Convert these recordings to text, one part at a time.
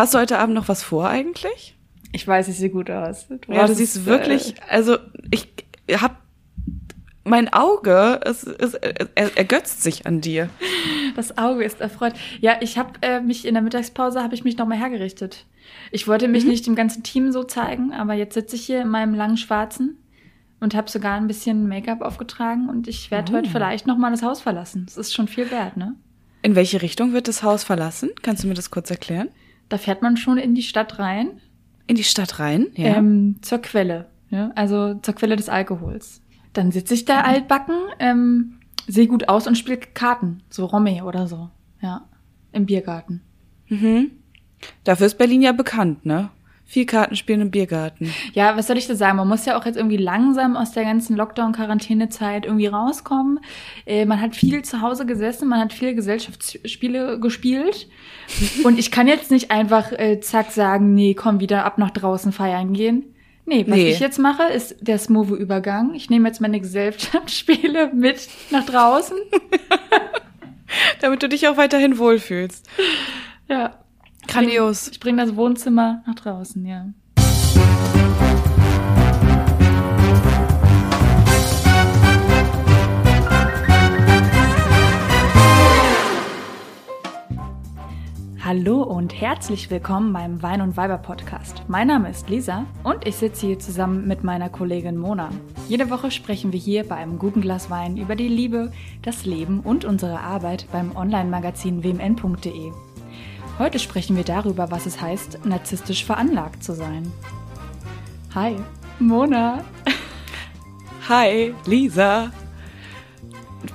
Hast du heute Abend noch was vor eigentlich? Ich weiß, ich sehe gut aus. Du ja, du siehst es, wirklich, äh, also ich hab mein Auge, es, es, es ergötzt sich an dir. Das Auge ist erfreut. Ja, ich habe äh, mich in der Mittagspause habe ich mich nochmal hergerichtet. Ich wollte mich mhm. nicht dem ganzen Team so zeigen, aber jetzt sitze ich hier in meinem langen Schwarzen und habe sogar ein bisschen Make-up aufgetragen und ich werde oh. heute vielleicht nochmal das Haus verlassen. Das ist schon viel wert, ne? In welche Richtung wird das Haus verlassen? Kannst du mir das kurz erklären? Da fährt man schon in die Stadt rein. In die Stadt rein? Ja. Ähm, zur Quelle, ja? also zur Quelle des Alkohols. Dann sitze ich da altbacken, ähm, sehe gut aus und spiele Karten, so Romme oder so, ja, im Biergarten. Mhm. Dafür ist Berlin ja bekannt, ne? Viel Karten spielen im Biergarten. Ja, was soll ich da sagen? Man muss ja auch jetzt irgendwie langsam aus der ganzen Lockdown-Quarantänezeit irgendwie rauskommen. Äh, man hat viel zu Hause gesessen, man hat viel Gesellschaftsspiele gespielt. Und ich kann jetzt nicht einfach äh, zack sagen, nee, komm wieder ab nach draußen feiern gehen. Nee, was nee. ich jetzt mache, ist der smooth Übergang. Ich nehme jetzt meine Gesellschaftsspiele mit nach draußen. Damit du dich auch weiterhin wohlfühlst. Ja. Grandios. Ich bringe das Wohnzimmer nach draußen, ja. Hallo und herzlich willkommen beim Wein und Weiber Podcast. Mein Name ist Lisa und ich sitze hier zusammen mit meiner Kollegin Mona. Jede Woche sprechen wir hier bei einem guten Glas Wein über die Liebe, das Leben und unsere Arbeit beim Online-Magazin wmn.de. Heute sprechen wir darüber, was es heißt, narzisstisch veranlagt zu sein. Hi, Mona. Hi, Lisa.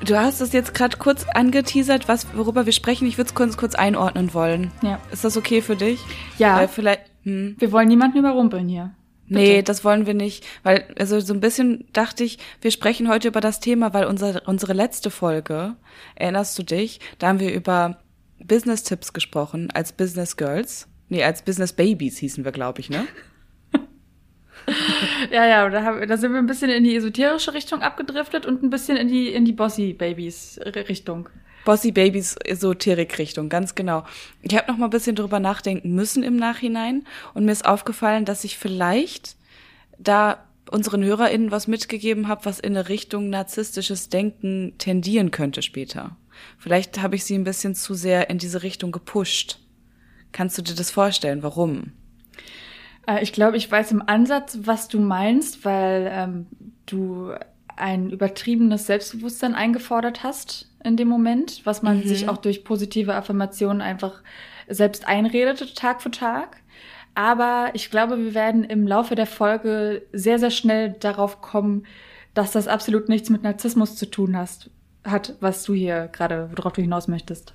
Du hast es jetzt gerade kurz angeteasert, was, worüber wir sprechen. Ich würde es kurz, kurz einordnen wollen. Ja. Ist das okay für dich? Ja. Weil vielleicht, hm. Wir wollen niemanden überrumpeln hier. Bitte. Nee, das wollen wir nicht, weil also so ein bisschen dachte ich, wir sprechen heute über das Thema, weil unsere unsere letzte Folge, erinnerst du dich, da haben wir über Business Tipps gesprochen als Business Girls. Nee, als Business Babies hießen wir, glaube ich, ne? ja, ja, da, haben, da sind wir ein bisschen in die esoterische Richtung abgedriftet und ein bisschen in die, in die Bossy-Babies-Richtung. Bossy-Babies Esoterik-Richtung, ganz genau. Ich habe noch mal ein bisschen drüber nachdenken müssen im Nachhinein und mir ist aufgefallen, dass ich vielleicht da unseren HörerInnen was mitgegeben habe, was in eine Richtung narzisstisches Denken tendieren könnte später. Vielleicht habe ich sie ein bisschen zu sehr in diese Richtung gepusht. Kannst du dir das vorstellen? Warum? Äh, ich glaube, ich weiß im Ansatz, was du meinst, weil ähm, du ein übertriebenes Selbstbewusstsein eingefordert hast in dem Moment, was man mhm. sich auch durch positive Affirmationen einfach selbst einredet, Tag für Tag. Aber ich glaube, wir werden im Laufe der Folge sehr, sehr schnell darauf kommen, dass das absolut nichts mit Narzissmus zu tun hast, hat, was du hier gerade, worauf du hinaus möchtest.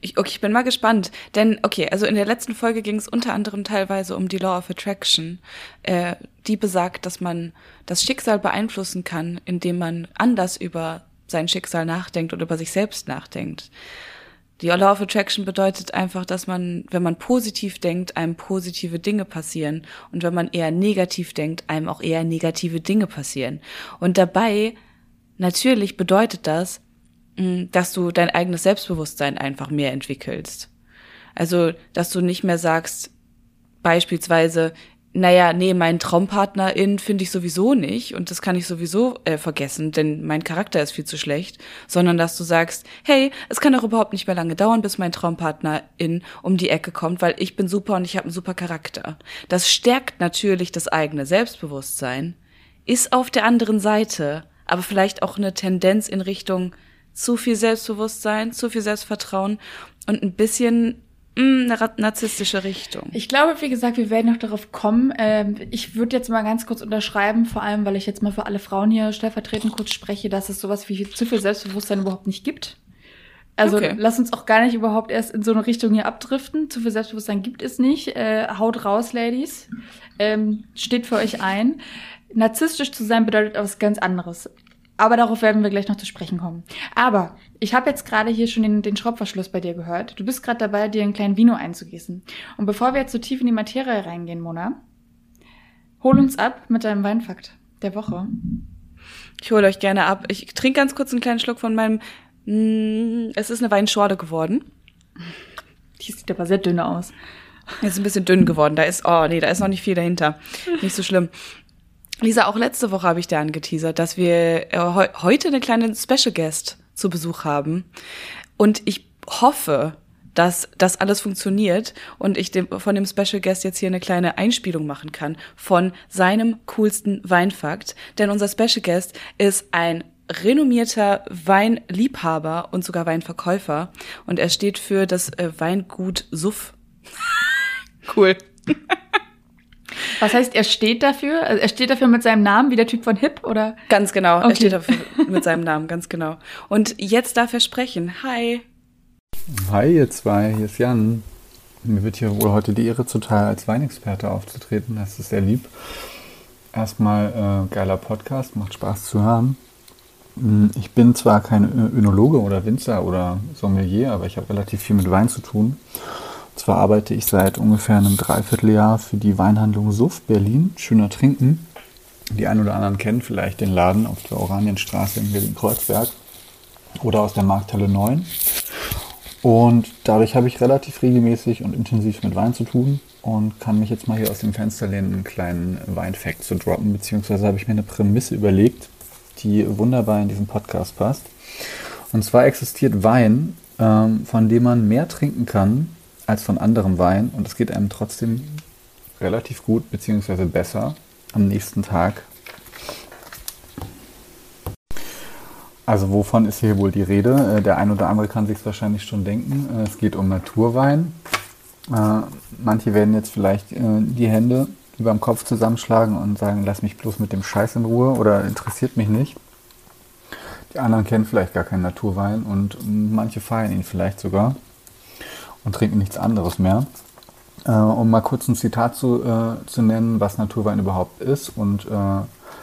Ich, okay, ich bin mal gespannt. Denn, okay, also in der letzten Folge ging es unter anderem teilweise um die Law of Attraction, äh, die besagt, dass man das Schicksal beeinflussen kann, indem man anders über sein Schicksal nachdenkt oder über sich selbst nachdenkt. Die Law of Attraction bedeutet einfach, dass man, wenn man positiv denkt, einem positive Dinge passieren. Und wenn man eher negativ denkt, einem auch eher negative Dinge passieren. Und dabei, natürlich bedeutet das, dass du dein eigenes Selbstbewusstsein einfach mehr entwickelst. Also, dass du nicht mehr sagst, beispielsweise, naja, nee, meinen Traumpartnerin finde ich sowieso nicht und das kann ich sowieso äh, vergessen, denn mein Charakter ist viel zu schlecht, sondern dass du sagst, hey, es kann doch überhaupt nicht mehr lange dauern, bis mein Traumpartnerin um die Ecke kommt, weil ich bin super und ich habe einen super Charakter. Das stärkt natürlich das eigene Selbstbewusstsein, ist auf der anderen Seite, aber vielleicht auch eine Tendenz in Richtung zu viel Selbstbewusstsein, zu viel Selbstvertrauen und ein bisschen mm, eine narzisstische Richtung. Ich glaube, wie gesagt, wir werden noch darauf kommen. Ähm, ich würde jetzt mal ganz kurz unterschreiben, vor allem, weil ich jetzt mal für alle Frauen hier stellvertretend kurz spreche, dass es sowas wie zu viel Selbstbewusstsein überhaupt nicht gibt. Also okay. lass uns auch gar nicht überhaupt erst in so eine Richtung hier abdriften. Zu viel Selbstbewusstsein gibt es nicht. Äh, haut raus, Ladies. Ähm, steht für euch ein. Narzisstisch zu sein bedeutet etwas ganz anderes. Aber darauf werden wir gleich noch zu sprechen kommen. Aber ich habe jetzt gerade hier schon den, den Schraubverschluss bei dir gehört. Du bist gerade dabei, dir einen kleinen Vino einzugießen. Und bevor wir jetzt so tief in die Materie reingehen, Mona, hol uns ab mit deinem Weinfakt der Woche. Ich hole euch gerne ab. Ich trinke ganz kurz einen kleinen Schluck von meinem. Mm, es ist eine Weinschorle geworden. Die sieht aber sehr dünn aus. Ist ein bisschen dünn geworden. Da ist, oh nee, da ist noch nicht viel dahinter. Nicht so schlimm. Lisa, auch letzte Woche habe ich dir angeteasert, dass wir äh, he heute eine kleine Special Guest zu Besuch haben. Und ich hoffe, dass das alles funktioniert und ich dem, von dem Special Guest jetzt hier eine kleine Einspielung machen kann von seinem coolsten Weinfakt. Denn unser Special Guest ist ein renommierter Weinliebhaber und sogar Weinverkäufer und er steht für das äh, Weingut Suff. cool. Was heißt, er steht dafür? Also er steht dafür mit seinem Namen, wie der Typ von Hip, oder? Ganz genau, okay. er steht dafür mit seinem Namen, ganz genau. Und jetzt darf er sprechen. Hi. Hi, ihr zwei, hier ist Jan. Mir wird hier wohl heute die Ehre zuteil, als Weinexperte aufzutreten. Das ist sehr lieb. Erstmal äh, geiler Podcast, macht Spaß zu hören. Hm, ich bin zwar kein Önologe oder Winzer oder Sommelier, aber ich habe relativ viel mit Wein zu tun. Zwar arbeite ich seit ungefähr einem Dreivierteljahr für die Weinhandlung Suff Berlin, Schöner Trinken. Die einen oder anderen kennen vielleicht den Laden auf der Oranienstraße in Berlin-Kreuzberg oder aus der Markthalle 9. Und dadurch habe ich relativ regelmäßig und intensiv mit Wein zu tun und kann mich jetzt mal hier aus dem Fenster lehnen, einen kleinen Weinfact zu droppen, beziehungsweise habe ich mir eine Prämisse überlegt, die wunderbar in diesen Podcast passt. Und zwar existiert Wein, ähm, von dem man mehr trinken kann als von anderem Wein und es geht einem trotzdem relativ gut, beziehungsweise besser am nächsten Tag Also wovon ist hier wohl die Rede? Äh, der ein oder andere kann sich wahrscheinlich schon denken. Äh, es geht um Naturwein. Äh, manche werden jetzt vielleicht die Hände über dem Kopf zusammenschlagen und sagen, lass mich bloß mit dem Scheiß in Ruhe oder interessiert mich nicht. Die anderen kennen vielleicht gar keinen Naturwein und manche feiern ihn vielleicht sogar und trinken nichts anderes mehr. um mal kurz ein Zitat zu, zu nennen, was Naturwein überhaupt ist und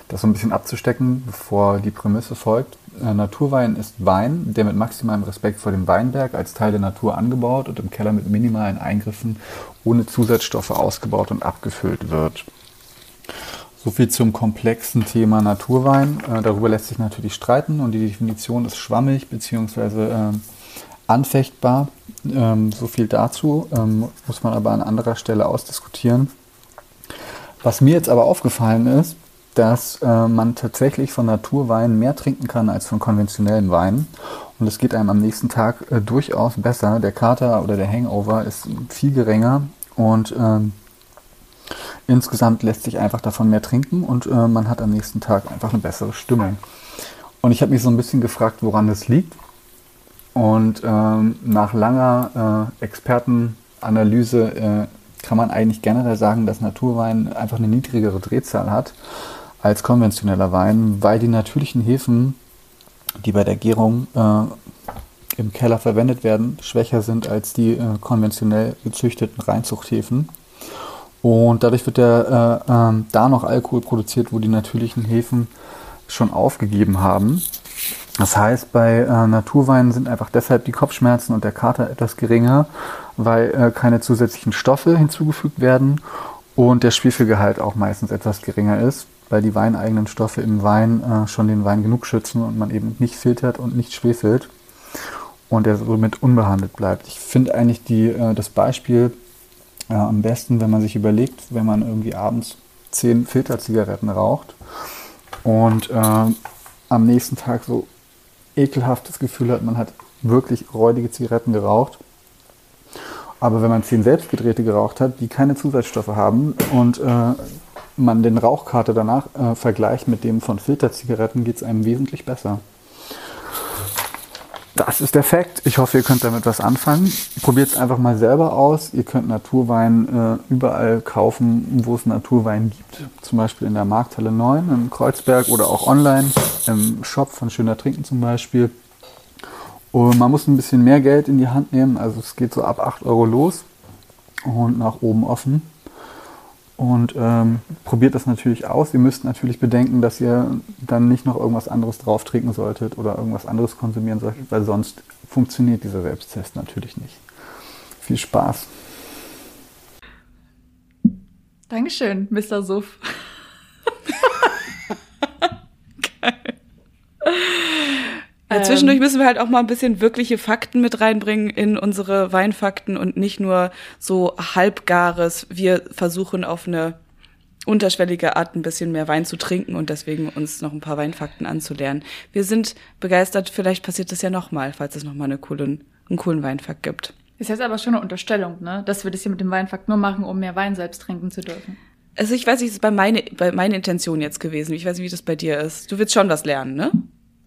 das so ein bisschen abzustecken, bevor die Prämisse folgt. Äh, Naturwein ist Wein, der mit maximalem Respekt vor dem Weinberg als Teil der Natur angebaut und im Keller mit minimalen Eingriffen ohne Zusatzstoffe ausgebaut und abgefüllt wird. So viel zum komplexen Thema Naturwein. Äh, darüber lässt sich natürlich streiten und die Definition ist schwammig bzw. Äh, anfechtbar. Ähm, so viel dazu, ähm, muss man aber an anderer Stelle ausdiskutieren. Was mir jetzt aber aufgefallen ist, dass äh, man tatsächlich von Naturwein mehr trinken kann als von konventionellen Weinen. Und es geht einem am nächsten Tag äh, durchaus besser. Der Kater oder der Hangover ist viel geringer und ähm, insgesamt lässt sich einfach davon mehr trinken und äh, man hat am nächsten Tag einfach eine bessere Stimmung. Und ich habe mich so ein bisschen gefragt, woran das liegt. Und ähm, nach langer äh, Expertenanalyse äh, kann man eigentlich generell sagen, dass Naturwein einfach eine niedrigere Drehzahl hat als konventioneller Wein, weil die natürlichen Hefen, die bei der Gärung äh, im Keller verwendet werden, schwächer sind als die äh, konventionell gezüchteten Reinzuchthäfen. Und dadurch wird der, äh, ähm, da noch Alkohol produziert, wo die natürlichen Hefen schon aufgegeben haben. Das heißt, bei äh, Naturweinen sind einfach deshalb die Kopfschmerzen und der Kater etwas geringer, weil äh, keine zusätzlichen Stoffe hinzugefügt werden und der Schwefelgehalt auch meistens etwas geringer ist weil die weineigenen Stoffe im Wein äh, schon den Wein genug schützen und man eben nicht filtert und nicht schwefelt und er somit unbehandelt bleibt. Ich finde eigentlich die, äh, das Beispiel äh, am besten, wenn man sich überlegt, wenn man irgendwie abends zehn Filterzigaretten raucht und äh, am nächsten Tag so ekelhaftes Gefühl hat, man hat wirklich räudige Zigaretten geraucht. Aber wenn man zehn selbstgedrehte geraucht hat, die keine Zusatzstoffe haben und äh, man den Rauchkarte danach äh, vergleicht mit dem von Filterzigaretten, geht es einem wesentlich besser. Das ist der Fakt. Ich hoffe, ihr könnt damit was anfangen. Probiert es einfach mal selber aus. Ihr könnt Naturwein äh, überall kaufen, wo es Naturwein gibt. Zum Beispiel in der Markthalle 9 in Kreuzberg oder auch online im Shop von Schöner Trinken zum Beispiel. Und man muss ein bisschen mehr Geld in die Hand nehmen. Also es geht so ab 8 Euro los und nach oben offen und ähm, probiert das natürlich aus. Ihr müsst natürlich bedenken, dass ihr dann nicht noch irgendwas anderes drauf trinken solltet oder irgendwas anderes konsumieren solltet, weil sonst funktioniert dieser Selbsttest natürlich nicht. Viel Spaß. Dankeschön, Mr. Suff. Geil. Ja, zwischendurch müssen wir halt auch mal ein bisschen wirkliche Fakten mit reinbringen in unsere Weinfakten und nicht nur so halbgares, wir versuchen auf eine unterschwellige Art ein bisschen mehr Wein zu trinken und deswegen uns noch ein paar Weinfakten anzulernen. Wir sind begeistert, vielleicht passiert das ja nochmal, falls es nochmal eine coolen, einen coolen Weinfakt gibt. Ist jetzt aber schon eine Unterstellung, ne? Dass wir das hier mit dem Weinfakt nur machen, um mehr Wein selbst trinken zu dürfen. Also ich weiß nicht, das ist bei meine, bei meine Intention jetzt gewesen. Ich weiß nicht, wie das bei dir ist. Du willst schon was lernen, ne?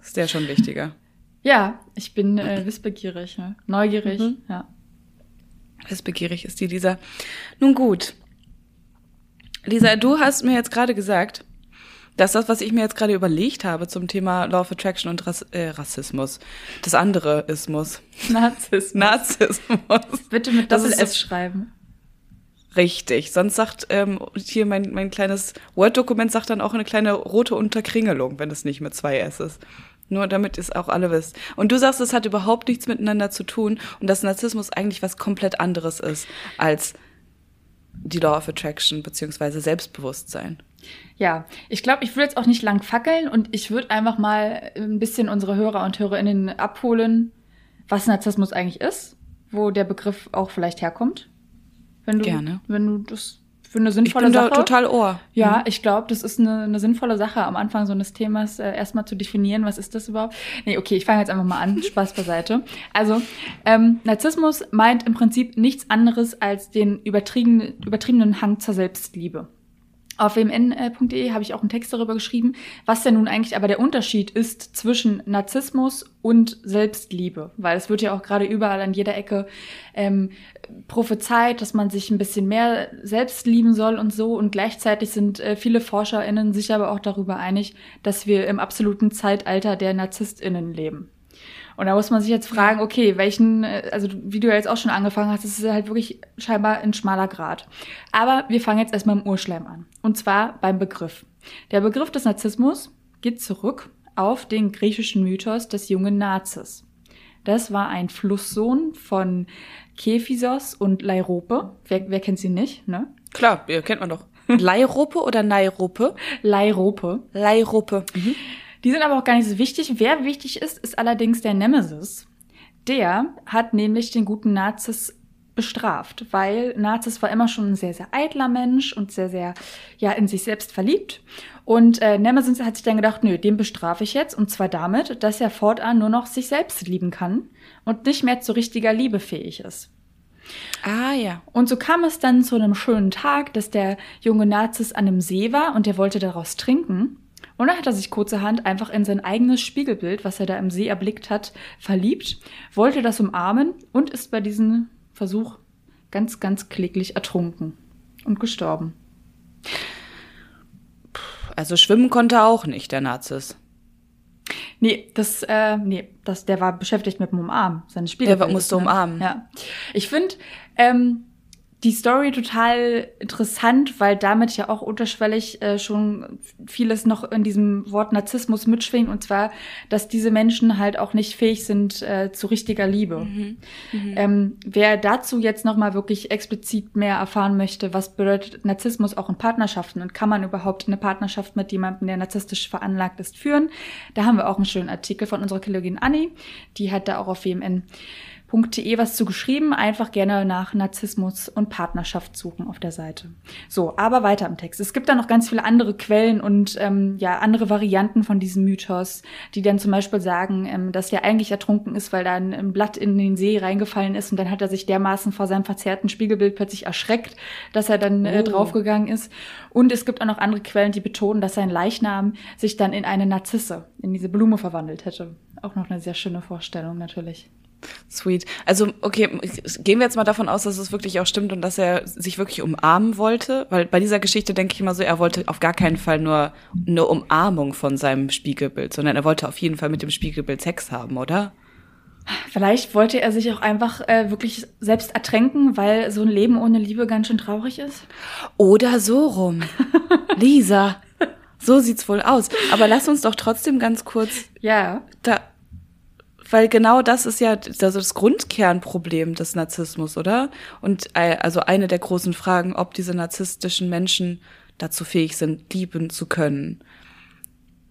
Ist ja schon wichtiger. Ja, ich bin äh, wissbegierig, ne? neugierig, mhm. ja. Wissbegierig ist die Lisa. Nun gut. Lisa, du hast mir jetzt gerade gesagt, dass das, was ich mir jetzt gerade überlegt habe zum Thema Law of Attraction und Rass äh, Rassismus, das andere Ismus. Narzissmus. Narzissmus. Bitte mit Doppel-S schreiben. Richtig. Sonst sagt ähm, hier mein, mein kleines Word-Dokument sagt dann auch eine kleine rote Unterkringelung, wenn es nicht mit zwei S ist. Nur damit ihr es auch alle wisst. Und du sagst, es hat überhaupt nichts miteinander zu tun und dass Narzissmus eigentlich was komplett anderes ist als die Law of Attraction beziehungsweise Selbstbewusstsein. Ja, ich glaube, ich würde jetzt auch nicht lang fackeln und ich würde einfach mal ein bisschen unsere Hörer und Hörerinnen abholen, was Narzissmus eigentlich ist, wo der Begriff auch vielleicht herkommt. Wenn du, Gerne. Wenn du das für eine sinnvolle ich bin Sache. Da total Ohr. Ja, mhm. ich glaube, das ist eine, eine sinnvolle Sache, am Anfang so eines Themas äh, erstmal zu definieren, was ist das überhaupt. Nee, okay, ich fange jetzt einfach mal an. Spaß beiseite. Also, ähm, Narzissmus meint im Prinzip nichts anderes als den übertriebenen, übertriebenen Hang zur Selbstliebe. Auf wmn.de habe ich auch einen Text darüber geschrieben, was denn nun eigentlich aber der Unterschied ist zwischen Narzissmus und Selbstliebe. Weil es wird ja auch gerade überall an jeder Ecke ähm, prophezeit, dass man sich ein bisschen mehr selbst lieben soll und so. Und gleichzeitig sind äh, viele ForscherInnen sich aber auch darüber einig, dass wir im absoluten Zeitalter der NarzisstInnen leben. Und da muss man sich jetzt fragen, okay, welchen, äh, also wie du ja jetzt auch schon angefangen hast, das ist halt wirklich scheinbar ein schmaler Grad. Aber wir fangen jetzt erstmal im Urschleim an. Und zwar beim Begriff. Der Begriff des Narzissmus geht zurück auf den griechischen Mythos des jungen Nazis. Das war ein Flusssohn von Kephisos und Lairope. Wer, wer kennt sie nicht, ne? Klar, kennt man doch. Leirope oder Nairope? Leirope. Leirope. Mhm. Die sind aber auch gar nicht so wichtig. Wer wichtig ist, ist allerdings der Nemesis. Der hat nämlich den guten Nazis bestraft, weil Nazis war immer schon ein sehr, sehr eitler Mensch und sehr, sehr, ja, in sich selbst verliebt. Und äh, Nemesis hat sich dann gedacht, nö, den bestrafe ich jetzt. Und zwar damit, dass er fortan nur noch sich selbst lieben kann und nicht mehr zu richtiger Liebe fähig ist. Ah ja. Und so kam es dann zu einem schönen Tag, dass der junge Nazis an einem See war und der wollte daraus trinken. Und dann hat er sich kurzerhand einfach in sein eigenes Spiegelbild, was er da im See erblickt hat, verliebt, wollte das umarmen und ist bei diesem Versuch ganz, ganz kläglich ertrunken und gestorben. Also schwimmen konnte er auch nicht, der Nazis. Nee, das, äh, nee, das, der war beschäftigt mit dem Umarmen, seine Spiele. Der musste umarmen. Ja. Ich finde, ähm, die Story total interessant, weil damit ja auch unterschwellig äh, schon vieles noch in diesem Wort Narzissmus mitschwingt und zwar, dass diese Menschen halt auch nicht fähig sind äh, zu richtiger Liebe. Mhm. Mhm. Ähm, wer dazu jetzt noch mal wirklich explizit mehr erfahren möchte, was bedeutet Narzissmus auch in Partnerschaften und kann man überhaupt eine Partnerschaft mit jemandem, der narzisstisch veranlagt ist, führen, da haben wir auch einen schönen Artikel von unserer Kollegin Anni, die hat da auch auf WMN www.narzissmus.de was zu geschrieben. Einfach gerne nach Narzissmus und Partnerschaft suchen auf der Seite. So, aber weiter im Text. Es gibt da noch ganz viele andere Quellen und ähm, ja andere Varianten von diesem Mythos, die dann zum Beispiel sagen, ähm, dass er eigentlich ertrunken ist, weil da ein, ein Blatt in den See reingefallen ist und dann hat er sich dermaßen vor seinem verzerrten Spiegelbild plötzlich erschreckt, dass er dann äh, oh. draufgegangen ist. Und es gibt auch noch andere Quellen, die betonen, dass sein Leichnam sich dann in eine Narzisse, in diese Blume verwandelt hätte. Auch noch eine sehr schöne Vorstellung natürlich. Sweet. Also, okay, gehen wir jetzt mal davon aus, dass es wirklich auch stimmt und dass er sich wirklich umarmen wollte, weil bei dieser Geschichte denke ich immer so, er wollte auf gar keinen Fall nur eine Umarmung von seinem Spiegelbild, sondern er wollte auf jeden Fall mit dem Spiegelbild Sex haben, oder? Vielleicht wollte er sich auch einfach äh, wirklich selbst ertränken, weil so ein Leben ohne Liebe ganz schön traurig ist. Oder so rum. Lisa. So sieht's wohl aus. Aber lass uns doch trotzdem ganz kurz ja. da weil genau das ist ja also das Grundkernproblem des Narzissmus, oder? Und äh, also eine der großen Fragen, ob diese narzisstischen Menschen dazu fähig sind, lieben zu können.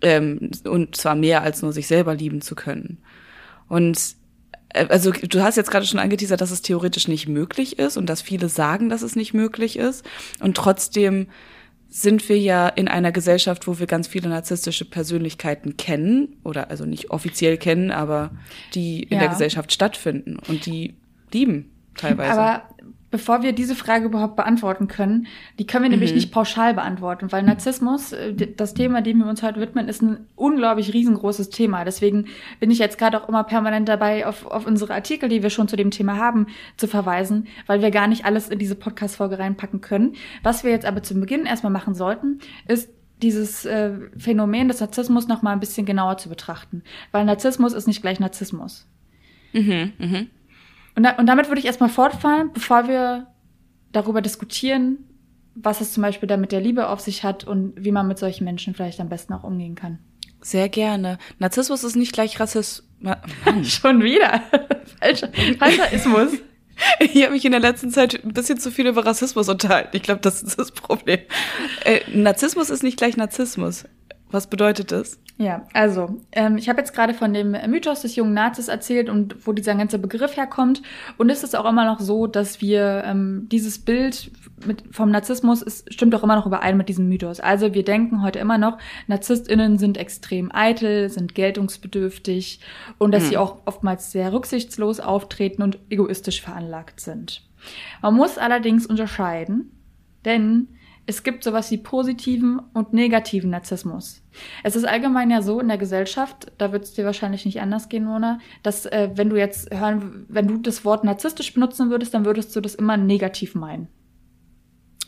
Ähm, und zwar mehr als nur sich selber lieben zu können. Und äh, also du hast jetzt gerade schon angeteasert, dass es theoretisch nicht möglich ist und dass viele sagen, dass es nicht möglich ist. Und trotzdem sind wir ja in einer Gesellschaft, wo wir ganz viele narzisstische Persönlichkeiten kennen oder also nicht offiziell kennen, aber die in ja. der Gesellschaft stattfinden und die lieben teilweise. Aber bevor wir diese Frage überhaupt beantworten können, die können wir nämlich mhm. nicht pauschal beantworten, weil Narzissmus, äh, das Thema, dem wir uns heute widmen, ist ein unglaublich riesengroßes Thema. Deswegen bin ich jetzt gerade auch immer permanent dabei, auf, auf unsere Artikel, die wir schon zu dem Thema haben, zu verweisen, weil wir gar nicht alles in diese Podcast-Folge reinpacken können. Was wir jetzt aber zum Beginn erstmal machen sollten, ist dieses äh, Phänomen des Narzissmus noch mal ein bisschen genauer zu betrachten. Weil Narzissmus ist nicht gleich Narzissmus. Mhm, mhm. Und, da, und damit würde ich erstmal fortfahren, bevor wir darüber diskutieren, was es zum Beispiel da mit der Liebe auf sich hat und wie man mit solchen Menschen vielleicht am besten auch umgehen kann. Sehr gerne. Narzissmus ist nicht gleich Rassismus. Schon wieder. Falscher, falscher Ismus. Ich habe mich in der letzten Zeit ein bisschen zu viel über Rassismus unterhalten. Ich glaube, das ist das Problem. Äh, Narzissmus ist nicht gleich Narzissmus. Was bedeutet das? Ja, also ähm, ich habe jetzt gerade von dem Mythos des jungen Nazis erzählt und wo dieser ganze Begriff herkommt. Und es ist auch immer noch so, dass wir ähm, dieses Bild mit, vom Narzissmus ist, stimmt auch immer noch überein mit diesem Mythos. Also wir denken heute immer noch, NarzisstInnen sind extrem eitel, sind geltungsbedürftig und dass hm. sie auch oftmals sehr rücksichtslos auftreten und egoistisch veranlagt sind. Man muss allerdings unterscheiden, denn es gibt sowas wie positiven und negativen Narzissmus. Es ist allgemein ja so in der Gesellschaft, da wird es dir wahrscheinlich nicht anders gehen, Mona, dass äh, wenn du jetzt hören, wenn du das Wort narzisstisch benutzen würdest, dann würdest du das immer negativ meinen.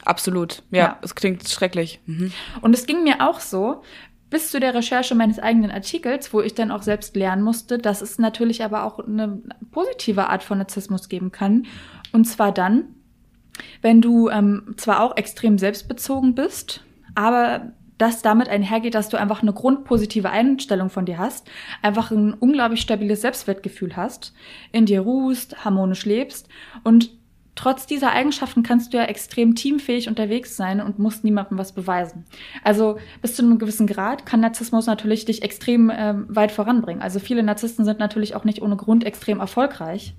Absolut, ja, es klingt schrecklich. Mhm. Und es ging mir auch so, bis zu der Recherche meines eigenen Artikels, wo ich dann auch selbst lernen musste, dass es natürlich aber auch eine positive Art von Narzissmus geben kann. Und zwar dann, wenn du ähm, zwar auch extrem selbstbezogen bist, aber das damit einhergeht, dass du einfach eine grundpositive Einstellung von dir hast, einfach ein unglaublich stabiles Selbstwertgefühl hast, in dir ruhst, harmonisch lebst und trotz dieser Eigenschaften kannst du ja extrem teamfähig unterwegs sein und musst niemandem was beweisen. Also bis zu einem gewissen Grad kann Narzissmus natürlich dich extrem ähm, weit voranbringen. Also viele Narzissten sind natürlich auch nicht ohne Grund extrem erfolgreich.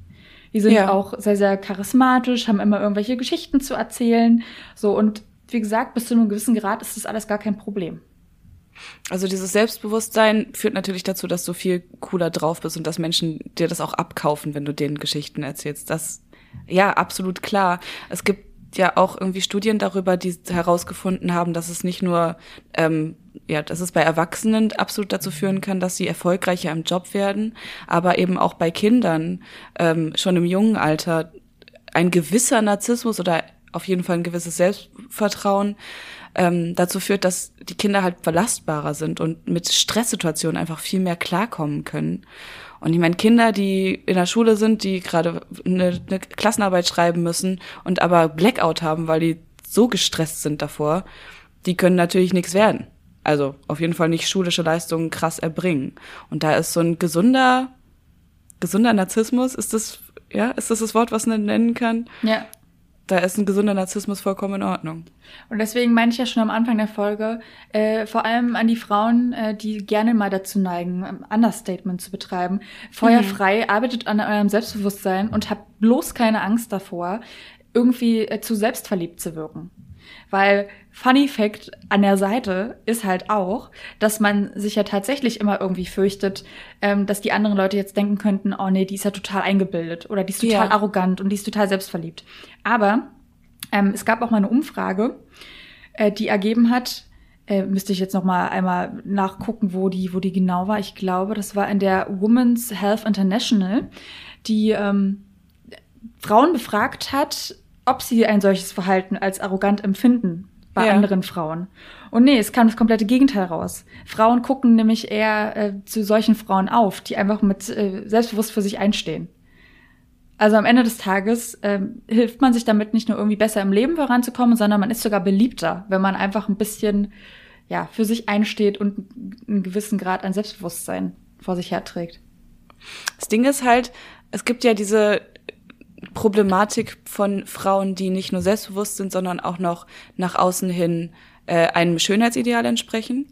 Die sind ja. auch sehr, sehr charismatisch, haben immer irgendwelche Geschichten zu erzählen. So, und wie gesagt, bis zu einem gewissen Grad ist das alles gar kein Problem. Also dieses Selbstbewusstsein führt natürlich dazu, dass du viel cooler drauf bist und dass Menschen dir das auch abkaufen, wenn du denen Geschichten erzählst. Das, ja, absolut klar. Es gibt ja auch irgendwie Studien darüber, die herausgefunden haben, dass es nicht nur, ähm, ja, dass es bei Erwachsenen absolut dazu führen kann, dass sie erfolgreicher im Job werden, aber eben auch bei Kindern ähm, schon im jungen Alter ein gewisser Narzissmus oder auf jeden Fall ein gewisses Selbstvertrauen ähm, dazu führt, dass die Kinder halt belastbarer sind und mit Stresssituationen einfach viel mehr klarkommen können. Und ich meine, Kinder, die in der Schule sind, die gerade eine, eine Klassenarbeit schreiben müssen und aber Blackout haben, weil die so gestresst sind davor, die können natürlich nichts werden. Also auf jeden Fall nicht schulische Leistungen krass erbringen. Und da ist so ein gesunder, gesunder Narzissmus, ist das, ja, ist das das Wort, was man nennen kann? Ja da ist ein gesunder Narzissmus vollkommen in Ordnung. Und deswegen meine ich ja schon am Anfang der Folge, äh, vor allem an die Frauen, äh, die gerne mal dazu neigen, ein Understatement zu betreiben. Feuerfrei, mhm. arbeitet an eurem Selbstbewusstsein und habt bloß keine Angst davor, irgendwie äh, zu selbstverliebt zu wirken. Weil Funny Fact an der Seite ist halt auch, dass man sich ja tatsächlich immer irgendwie fürchtet, ähm, dass die anderen Leute jetzt denken könnten, oh nee, die ist ja total eingebildet oder die ist total ja. arrogant und die ist total selbstverliebt. Aber ähm, es gab auch mal eine Umfrage, äh, die ergeben hat, äh, müsste ich jetzt noch mal einmal nachgucken, wo die, wo die genau war. Ich glaube, das war in der Women's Health International, die ähm, Frauen befragt hat, ob sie ein solches Verhalten als arrogant empfinden bei ja. anderen Frauen. Und nee, es kam das komplette Gegenteil raus. Frauen gucken nämlich eher äh, zu solchen Frauen auf, die einfach mit äh, selbstbewusst für sich einstehen. Also am Ende des Tages ähm, hilft man sich damit nicht nur irgendwie besser im Leben voranzukommen, sondern man ist sogar beliebter, wenn man einfach ein bisschen ja für sich einsteht und einen gewissen Grad an Selbstbewusstsein vor sich herträgt. Das Ding ist halt, es gibt ja diese Problematik von Frauen, die nicht nur selbstbewusst sind, sondern auch noch nach außen hin äh, einem Schönheitsideal entsprechen.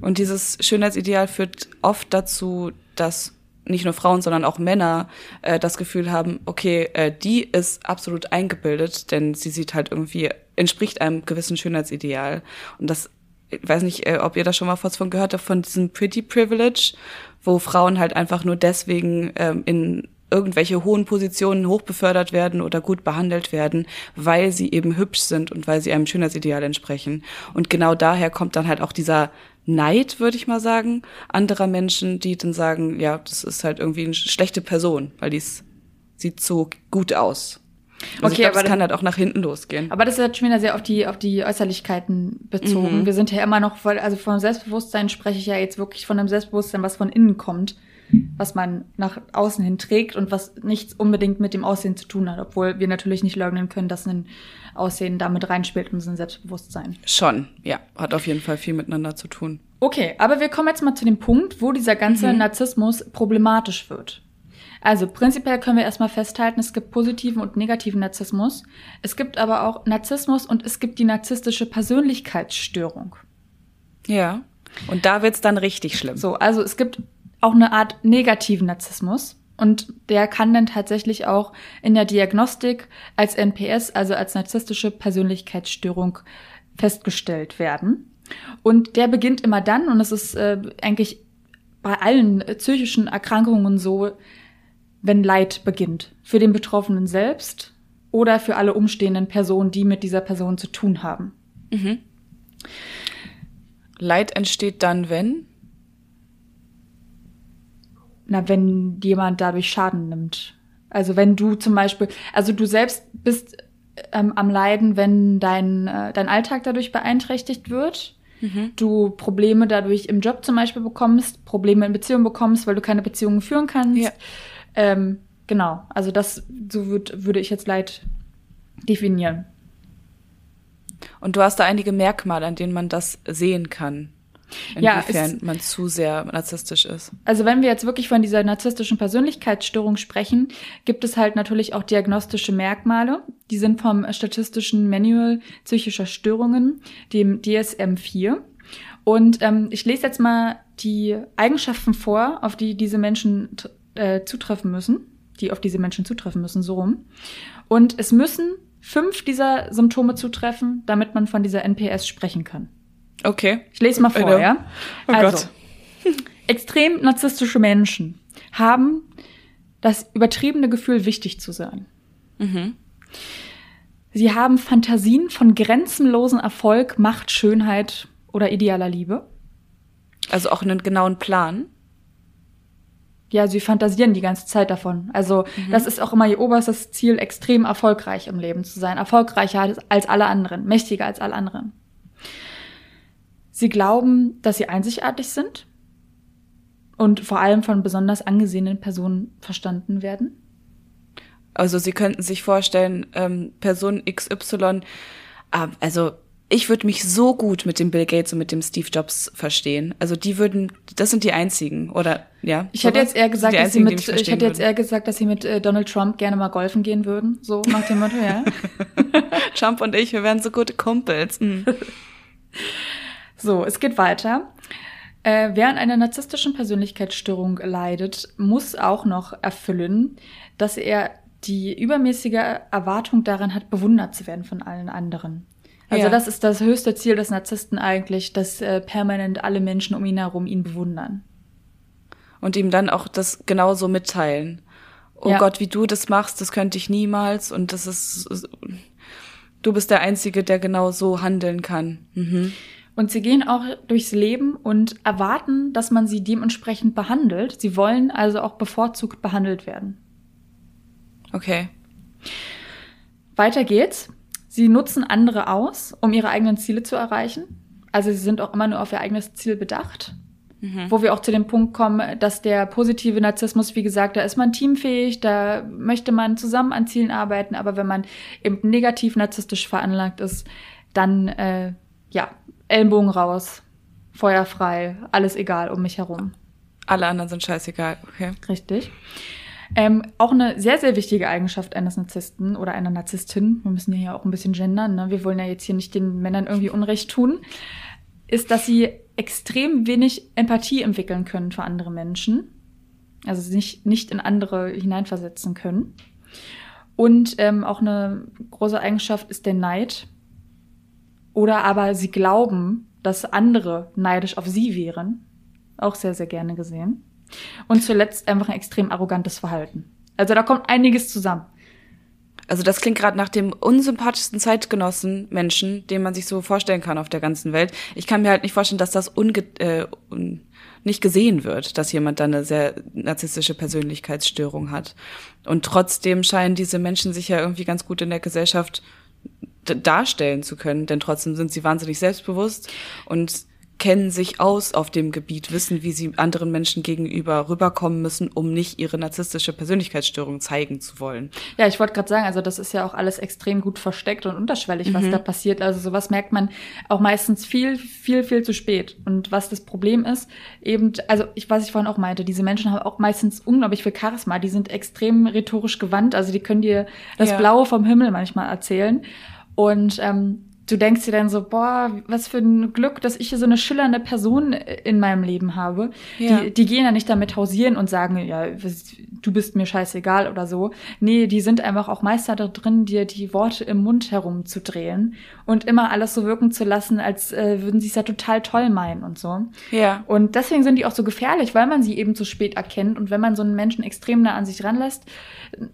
Und dieses Schönheitsideal führt oft dazu, dass nicht nur Frauen, sondern auch Männer äh, das Gefühl haben, okay, äh, die ist absolut eingebildet, denn sie sieht halt irgendwie, entspricht einem gewissen Schönheitsideal. Und das, ich weiß nicht, äh, ob ihr da schon mal von gehört habt, von diesem Pretty Privilege, wo Frauen halt einfach nur deswegen ähm, in irgendwelche hohen Positionen hochbefördert werden oder gut behandelt werden, weil sie eben hübsch sind und weil sie einem Schönheitsideal entsprechen. Und genau daher kommt dann halt auch dieser Neid, würde ich mal sagen, anderer Menschen, die dann sagen, ja, das ist halt irgendwie eine schlechte Person, weil die sieht so gut aus. Also okay, ich glaub, aber das kann halt auch nach hinten losgehen. Aber das ist halt schon wieder sehr auf die auf die Äußerlichkeiten bezogen. Mhm. Wir sind ja immer noch voll, also von Selbstbewusstsein spreche ich ja jetzt wirklich von einem Selbstbewusstsein, was von innen kommt was man nach außen hin trägt und was nichts unbedingt mit dem Aussehen zu tun hat, obwohl wir natürlich nicht leugnen können, dass ein Aussehen damit reinspielt und ein Selbstbewusstsein. Schon, ja, hat auf jeden Fall viel miteinander zu tun. Okay, aber wir kommen jetzt mal zu dem Punkt, wo dieser ganze mhm. Narzissmus problematisch wird. Also prinzipiell können wir erstmal festhalten, es gibt positiven und negativen Narzissmus. Es gibt aber auch Narzissmus und es gibt die narzisstische Persönlichkeitsstörung. Ja. Und da wird's dann richtig schlimm. So, also es gibt auch eine Art negativen Narzissmus. Und der kann dann tatsächlich auch in der Diagnostik als NPS, also als narzisstische Persönlichkeitsstörung, festgestellt werden. Und der beginnt immer dann, und es ist äh, eigentlich bei allen psychischen Erkrankungen so, wenn Leid beginnt. Für den Betroffenen selbst oder für alle umstehenden Personen, die mit dieser Person zu tun haben. Mhm. Leid entsteht dann, wenn? Na, wenn jemand dadurch Schaden nimmt. Also wenn du zum Beispiel, also du selbst bist ähm, am Leiden, wenn dein, äh, dein Alltag dadurch beeinträchtigt wird, mhm. du Probleme dadurch im Job zum Beispiel bekommst, Probleme in Beziehungen bekommst, weil du keine Beziehungen führen kannst. Ja. Ähm, genau, also das, so würd, würde ich jetzt Leid definieren. Und du hast da einige Merkmale, an denen man das sehen kann. Inwiefern ja, man zu sehr narzisstisch ist. Also wenn wir jetzt wirklich von dieser narzisstischen Persönlichkeitsstörung sprechen, gibt es halt natürlich auch diagnostische Merkmale. Die sind vom Statistischen Manual psychischer Störungen, dem DSM-4. Und ähm, ich lese jetzt mal die Eigenschaften vor, auf die diese Menschen äh, zutreffen müssen, die auf diese Menschen zutreffen müssen, so rum. Und es müssen fünf dieser Symptome zutreffen, damit man von dieser NPS sprechen kann. Okay. Ich lese mal vor, ja? Oh also, Gott. extrem narzisstische Menschen haben das übertriebene Gefühl, wichtig zu sein. Mhm. Sie haben Fantasien von grenzenlosen Erfolg, Macht, Schönheit oder idealer Liebe. Also auch einen genauen Plan. Ja, sie fantasieren die ganze Zeit davon. Also mhm. das ist auch immer ihr oberstes Ziel, extrem erfolgreich im Leben zu sein. Erfolgreicher als alle anderen, mächtiger als alle anderen. Sie glauben, dass sie einzigartig sind und vor allem von besonders angesehenen Personen verstanden werden. Also Sie könnten sich vorstellen, ähm, Person XY, äh, also ich würde mich so gut mit dem Bill Gates und mit dem Steve Jobs verstehen. Also die würden, das sind die einzigen, oder ja? Ich hätte jetzt eher gesagt, dass sie mit, ich hätte jetzt eher gesagt, dass sie mit äh, Donald Trump gerne mal golfen gehen würden, so nach dem Motto, ja. Trump und ich, wir wären so gute Kumpels. Mhm. So, es geht weiter. Äh, wer an einer narzisstischen Persönlichkeitsstörung leidet, muss auch noch erfüllen, dass er die übermäßige Erwartung daran hat, bewundert zu werden von allen anderen. Also ja. das ist das höchste Ziel des Narzissten eigentlich, dass äh, permanent alle Menschen um ihn herum ihn bewundern. Und ihm dann auch das genauso mitteilen. Oh ja. Gott, wie du das machst, das könnte ich niemals. Und das ist, du bist der Einzige, der genau so handeln kann. Mhm. Und sie gehen auch durchs Leben und erwarten, dass man sie dementsprechend behandelt. Sie wollen also auch bevorzugt behandelt werden. Okay. Weiter geht's. Sie nutzen andere aus, um ihre eigenen Ziele zu erreichen. Also sie sind auch immer nur auf ihr eigenes Ziel bedacht. Mhm. Wo wir auch zu dem Punkt kommen, dass der positive Narzissmus, wie gesagt, da ist man teamfähig, da möchte man zusammen an Zielen arbeiten, aber wenn man eben negativ narzisstisch veranlagt ist, dann äh, ja, Ellenbogen raus, Feuer frei, alles egal um mich herum. Alle anderen sind scheißegal, okay. Richtig. Ähm, auch eine sehr, sehr wichtige Eigenschaft eines Narzissten oder einer Narzisstin, wir müssen ja hier auch ein bisschen gendern, ne? wir wollen ja jetzt hier nicht den Männern irgendwie Unrecht tun, ist, dass sie extrem wenig Empathie entwickeln können für andere Menschen. Also sich nicht in andere hineinversetzen können. Und ähm, auch eine große Eigenschaft ist der Neid. Oder aber sie glauben, dass andere neidisch auf sie wären. Auch sehr, sehr gerne gesehen. Und zuletzt einfach ein extrem arrogantes Verhalten. Also da kommt einiges zusammen. Also das klingt gerade nach dem unsympathischsten Zeitgenossen Menschen, den man sich so vorstellen kann auf der ganzen Welt. Ich kann mir halt nicht vorstellen, dass das unge äh, un nicht gesehen wird, dass jemand da eine sehr narzisstische Persönlichkeitsstörung hat. Und trotzdem scheinen diese Menschen sich ja irgendwie ganz gut in der Gesellschaft darstellen zu können, denn trotzdem sind sie wahnsinnig selbstbewusst und kennen sich aus auf dem Gebiet, wissen, wie sie anderen Menschen gegenüber rüberkommen müssen, um nicht ihre narzisstische Persönlichkeitsstörung zeigen zu wollen. Ja, ich wollte gerade sagen, also das ist ja auch alles extrem gut versteckt und unterschwellig, was mhm. da passiert. Also sowas merkt man auch meistens viel, viel, viel zu spät. Und was das Problem ist, eben, also ich, was ich vorhin auch meinte, diese Menschen haben auch meistens unglaublich viel Charisma. Die sind extrem rhetorisch gewandt, also die können dir das ja. Blaue vom Himmel manchmal erzählen. Und ähm, du denkst dir dann so, boah, was für ein Glück, dass ich hier so eine schillernde Person in meinem Leben habe. Ja. Die, die gehen ja nicht damit hausieren und sagen, ja, du bist mir scheißegal oder so. Nee, die sind einfach auch Meister da drin, dir die Worte im Mund herumzudrehen und immer alles so wirken zu lassen, als äh, würden sie es ja total toll meinen und so. Ja. Und deswegen sind die auch so gefährlich, weil man sie eben zu spät erkennt und wenn man so einen Menschen extrem nah an sich ranlässt,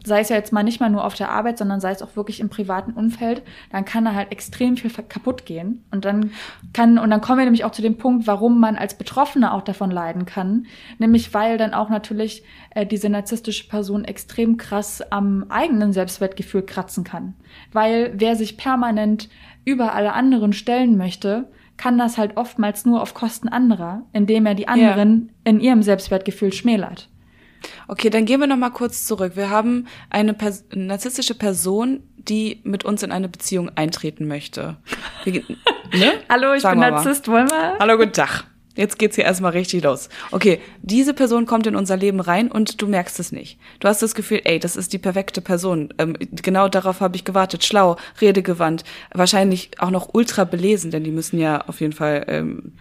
sei es ja jetzt mal nicht mal nur auf der Arbeit, sondern sei es auch wirklich im privaten Umfeld, dann kann da halt extrem viel kaputt gehen. Und dann kann, und dann kommen wir nämlich auch zu dem Punkt, warum man als Betroffener auch davon leiden kann. Nämlich weil dann auch natürlich äh, diese narzisstische Person extrem krass am eigenen Selbstwertgefühl kratzen kann. Weil wer sich permanent über alle anderen stellen möchte, kann das halt oftmals nur auf Kosten anderer, indem er die anderen ja. in ihrem Selbstwertgefühl schmälert. Okay, dann gehen wir noch mal kurz zurück. Wir haben eine Pers narzisstische Person, die mit uns in eine Beziehung eintreten möchte. Wir, ne? Hallo, ich Sagen bin Narzisst, wollen wir? Hallo, guten Tag. Jetzt geht's hier erstmal richtig los. Okay, diese Person kommt in unser Leben rein und du merkst es nicht. Du hast das Gefühl, ey, das ist die perfekte Person. Ähm, genau darauf habe ich gewartet. Schlau, redegewandt, wahrscheinlich auch noch ultra belesen, denn die müssen ja auf jeden Fall ähm,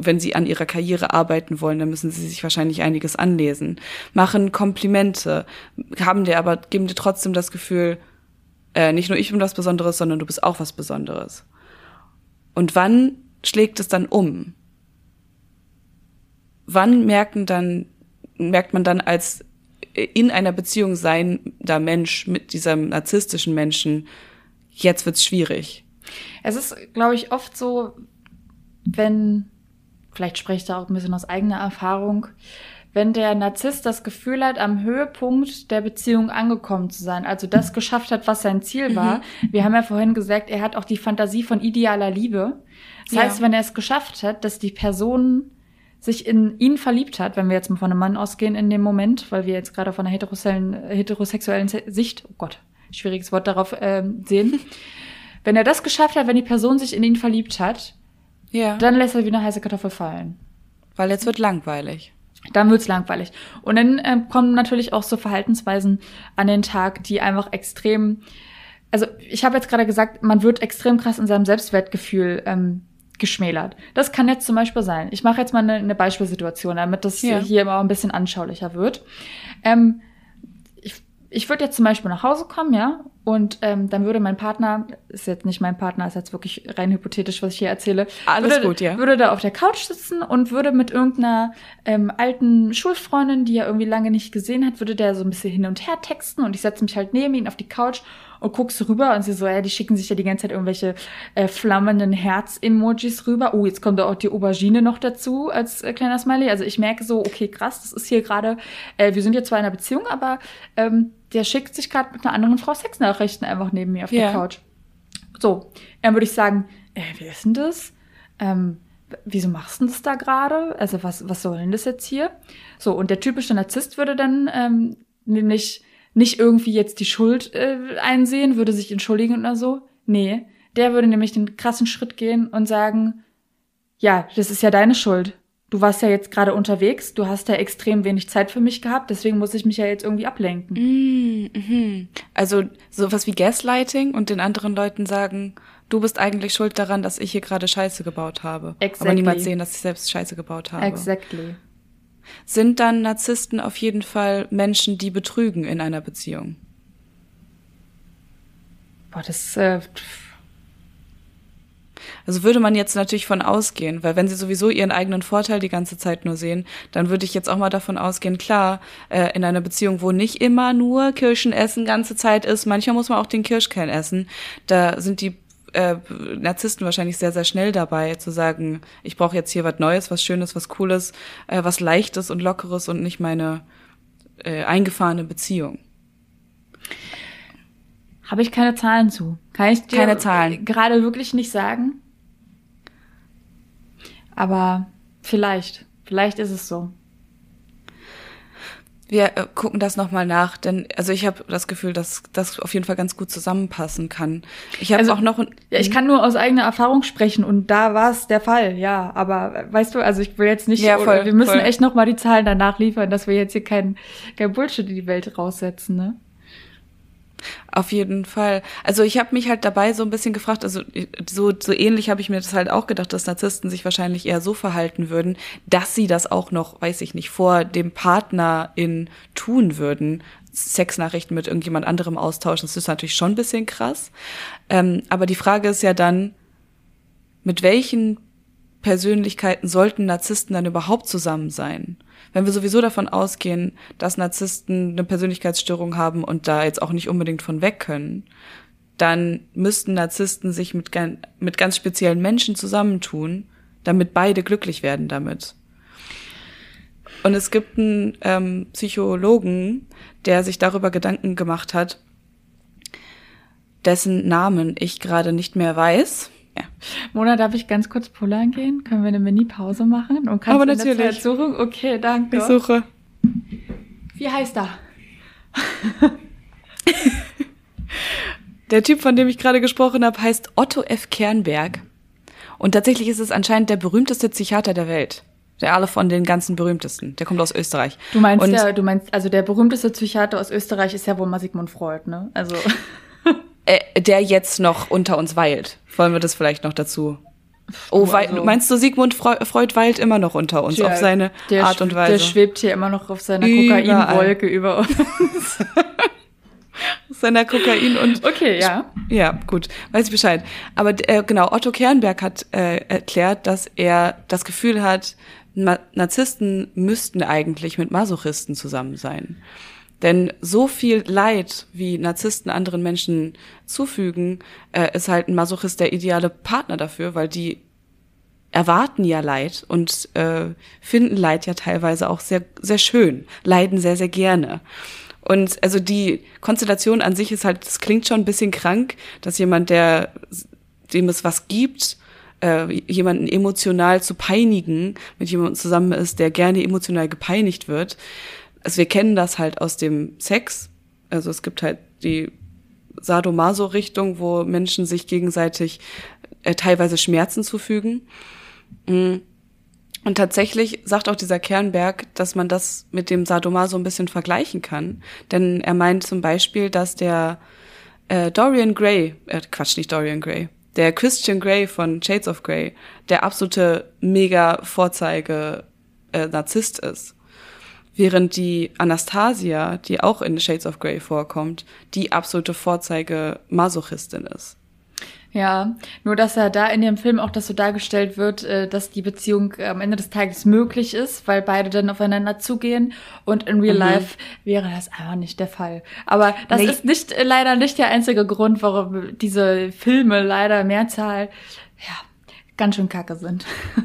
wenn sie an ihrer Karriere arbeiten wollen, dann müssen sie sich wahrscheinlich einiges anlesen, machen Komplimente, haben dir aber, geben dir trotzdem das Gefühl, äh, nicht nur ich bin was Besonderes, sondern du bist auch was Besonderes. Und wann schlägt es dann um? Wann merken dann, merkt man dann als in einer Beziehung sein, da Mensch mit diesem narzisstischen Menschen, jetzt wird's schwierig? Es ist, glaube ich, oft so, wenn vielleicht spreche ich da auch ein bisschen aus eigener Erfahrung, wenn der Narzisst das Gefühl hat, am Höhepunkt der Beziehung angekommen zu sein, also das geschafft hat, was sein Ziel war. Mhm. Wir haben ja vorhin gesagt, er hat auch die Fantasie von idealer Liebe. Das ja. heißt, wenn er es geschafft hat, dass die Person sich in ihn verliebt hat, wenn wir jetzt mal von einem Mann ausgehen in dem Moment, weil wir jetzt gerade von einer heterosexuellen, heterosexuellen Sicht, oh Gott, schwieriges Wort darauf äh, sehen. wenn er das geschafft hat, wenn die Person sich in ihn verliebt hat, ja. Dann lässt er wie eine heiße Kartoffel fallen. Weil jetzt wird langweilig. Dann wird's langweilig. Und dann äh, kommen natürlich auch so Verhaltensweisen an den Tag, die einfach extrem. Also ich habe jetzt gerade gesagt, man wird extrem krass in seinem Selbstwertgefühl ähm, geschmälert. Das kann jetzt zum Beispiel sein. Ich mache jetzt mal eine, eine Beispielsituation, damit das ja. hier immer ein bisschen anschaulicher wird. Ähm, ich würde jetzt zum Beispiel nach Hause kommen, ja, und ähm, dann würde mein Partner, ist jetzt nicht mein Partner, ist jetzt wirklich rein hypothetisch, was ich hier erzähle, alles würde, gut, ja, würde da auf der Couch sitzen und würde mit irgendeiner ähm, alten Schulfreundin, die er irgendwie lange nicht gesehen hat, würde der so ein bisschen hin und her texten und ich setze mich halt neben ihn auf die Couch und guckst rüber und sie so, ja, die schicken sich ja die ganze Zeit irgendwelche äh, flammenden Herz-Emojis rüber. Oh, jetzt kommt da auch die Aubergine noch dazu als äh, kleiner Smiley. Also ich merke so, okay, krass, das ist hier gerade, äh, wir sind jetzt zwar in einer Beziehung, aber ähm, der schickt sich gerade mit einer anderen Frau Sexnachrichten einfach neben mir auf yeah. der Couch. So, dann würde ich sagen, äh, wie ist denn das? Ähm, wieso machst du das da gerade? Also was, was soll denn das jetzt hier? So, und der typische Narzisst würde dann ähm, nämlich nicht irgendwie jetzt die Schuld äh, einsehen, würde sich entschuldigen oder so. Nee, der würde nämlich den krassen Schritt gehen und sagen, ja, das ist ja deine Schuld. Du warst ja jetzt gerade unterwegs, du hast ja extrem wenig Zeit für mich gehabt, deswegen muss ich mich ja jetzt irgendwie ablenken. Mm, mhm. Also sowas wie Gaslighting und den anderen Leuten sagen, du bist eigentlich schuld daran, dass ich hier gerade Scheiße gebaut habe. Exactly. Aber niemals sehen, dass ich selbst Scheiße gebaut habe. Exactly. Sind dann Narzissten auf jeden Fall Menschen, die betrügen in einer Beziehung? Boah, das äh, also würde man jetzt natürlich von ausgehen, weil wenn sie sowieso ihren eigenen Vorteil die ganze Zeit nur sehen, dann würde ich jetzt auch mal davon ausgehen, klar, äh, in einer Beziehung, wo nicht immer nur Kirschen essen ganze Zeit ist, manchmal muss man auch den Kirschkern essen, da sind die äh, Narzissten wahrscheinlich sehr, sehr schnell dabei, zu sagen, ich brauche jetzt hier was Neues, was Schönes, was Cooles, äh, was Leichtes und Lockeres und nicht meine äh, eingefahrene Beziehung. Habe ich keine Zahlen zu. Kann ich dir keine Zahlen. gerade wirklich nicht sagen. Aber vielleicht, vielleicht ist es so. Wir äh, gucken das nochmal nach, denn also ich habe das Gefühl, dass das auf jeden Fall ganz gut zusammenpassen kann. Ich habe also, auch noch ja, ich kann nur aus eigener Erfahrung sprechen und da war es der Fall, ja. Aber äh, weißt du, also ich will jetzt nicht, ja, voll, wir müssen voll. echt nochmal die Zahlen danach liefern, dass wir jetzt hier kein, kein Bullshit in die Welt raussetzen, ne? Auf jeden Fall. Also ich habe mich halt dabei so ein bisschen gefragt, also so, so ähnlich habe ich mir das halt auch gedacht, dass Narzissten sich wahrscheinlich eher so verhalten würden, dass sie das auch noch, weiß ich nicht, vor dem Partner in tun würden. Sexnachrichten mit irgendjemand anderem austauschen, das ist natürlich schon ein bisschen krass. Ähm, aber die Frage ist ja dann, mit welchen Persönlichkeiten sollten Narzissten dann überhaupt zusammen sein? wenn wir sowieso davon ausgehen, dass Narzissten eine Persönlichkeitsstörung haben und da jetzt auch nicht unbedingt von weg können, dann müssten Narzissten sich mit, mit ganz speziellen Menschen zusammentun, damit beide glücklich werden damit. Und es gibt einen ähm, Psychologen, der sich darüber Gedanken gemacht hat, dessen Namen ich gerade nicht mehr weiß. Mona, darf ich ganz kurz pullern gehen? Können wir eine Mini-Pause machen? Und kannst Aber du natürlich. Zeit suchen? Okay, danke. Ich suche. Wie heißt er? der Typ, von dem ich gerade gesprochen habe, heißt Otto F. Kernberg. Und tatsächlich ist es anscheinend der berühmteste Psychiater der Welt. Der alle von den ganzen berühmtesten. Der kommt aus Österreich. Du meinst ja, du meinst, also der berühmteste Psychiater aus Österreich ist ja wohl mal Sigmund Freud, ne? Also. äh, der jetzt noch unter uns weilt. Wollen wir das vielleicht noch dazu? Oh, also, meinst du, Sigmund Freud weilt immer noch unter uns, ja, auf seine Art und Weise? Der schwebt hier immer noch auf seiner Kokainwolke über uns. seiner Kokain und okay ja ja gut weiß ich Bescheid aber äh, genau Otto Kernberg hat äh, erklärt dass er das Gefühl hat Narzissten müssten eigentlich mit Masochisten zusammen sein denn so viel Leid, wie Narzissten anderen Menschen zufügen, äh, ist halt ein Masochist der ideale Partner dafür, weil die erwarten ja Leid und äh, finden Leid ja teilweise auch sehr, sehr schön, leiden sehr, sehr gerne. Und also die Konstellation an sich ist halt, das klingt schon ein bisschen krank, dass jemand, der dem es was gibt, äh, jemanden emotional zu peinigen, mit jemandem zusammen ist, der gerne emotional gepeinigt wird, also wir kennen das halt aus dem Sex. Also es gibt halt die Sadomaso-Richtung, wo Menschen sich gegenseitig äh, teilweise Schmerzen zufügen. Mm. Und tatsächlich sagt auch dieser Kernberg, dass man das mit dem Sadomaso ein bisschen vergleichen kann. Denn er meint zum Beispiel, dass der äh, Dorian Gray, äh, Quatsch, nicht Dorian Gray, der Christian Grey von Shades of Grey, der absolute mega Vorzeige äh, Narzisst ist. Während die Anastasia, die auch in Shades of Grey vorkommt, die absolute Vorzeige Masochistin ist. Ja, nur dass er da in dem Film auch das so dargestellt wird, äh, dass die Beziehung am Ende des Tages möglich ist, weil beide dann aufeinander zugehen und in Real mhm. Life wäre das einfach nicht der Fall. Aber das nee. ist nicht äh, leider nicht der einzige Grund, warum diese Filme leider Mehrzahl ja ganz schön kacke sind.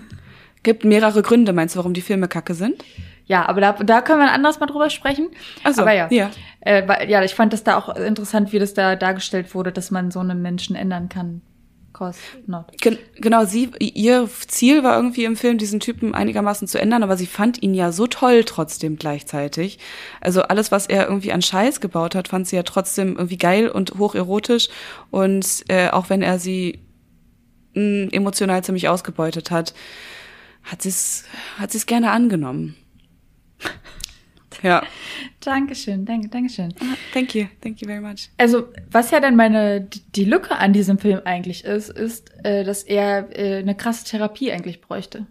Gibt mehrere Gründe, meinst du, warum die Filme kacke sind? Ja, aber da, da können wir anders mal drüber sprechen. Also, aber ja. Ja. Äh, ja, ich fand das da auch interessant, wie das da dargestellt wurde, dass man so einen Menschen ändern kann. Not. Gen genau, sie, ihr Ziel war irgendwie im Film, diesen Typen einigermaßen zu ändern, aber sie fand ihn ja so toll trotzdem gleichzeitig. Also alles, was er irgendwie an Scheiß gebaut hat, fand sie ja trotzdem irgendwie geil und hocherotisch. Und äh, auch wenn er sie mh, mm, emotional ziemlich ausgebeutet hat, hat sie es hat sie's gerne angenommen. Ja. Dankeschön, danke, Dankeschön. Thank you, thank you very much. Also, was ja dann meine, die Lücke an diesem Film eigentlich ist, ist, äh, dass er äh, eine krasse Therapie eigentlich bräuchte.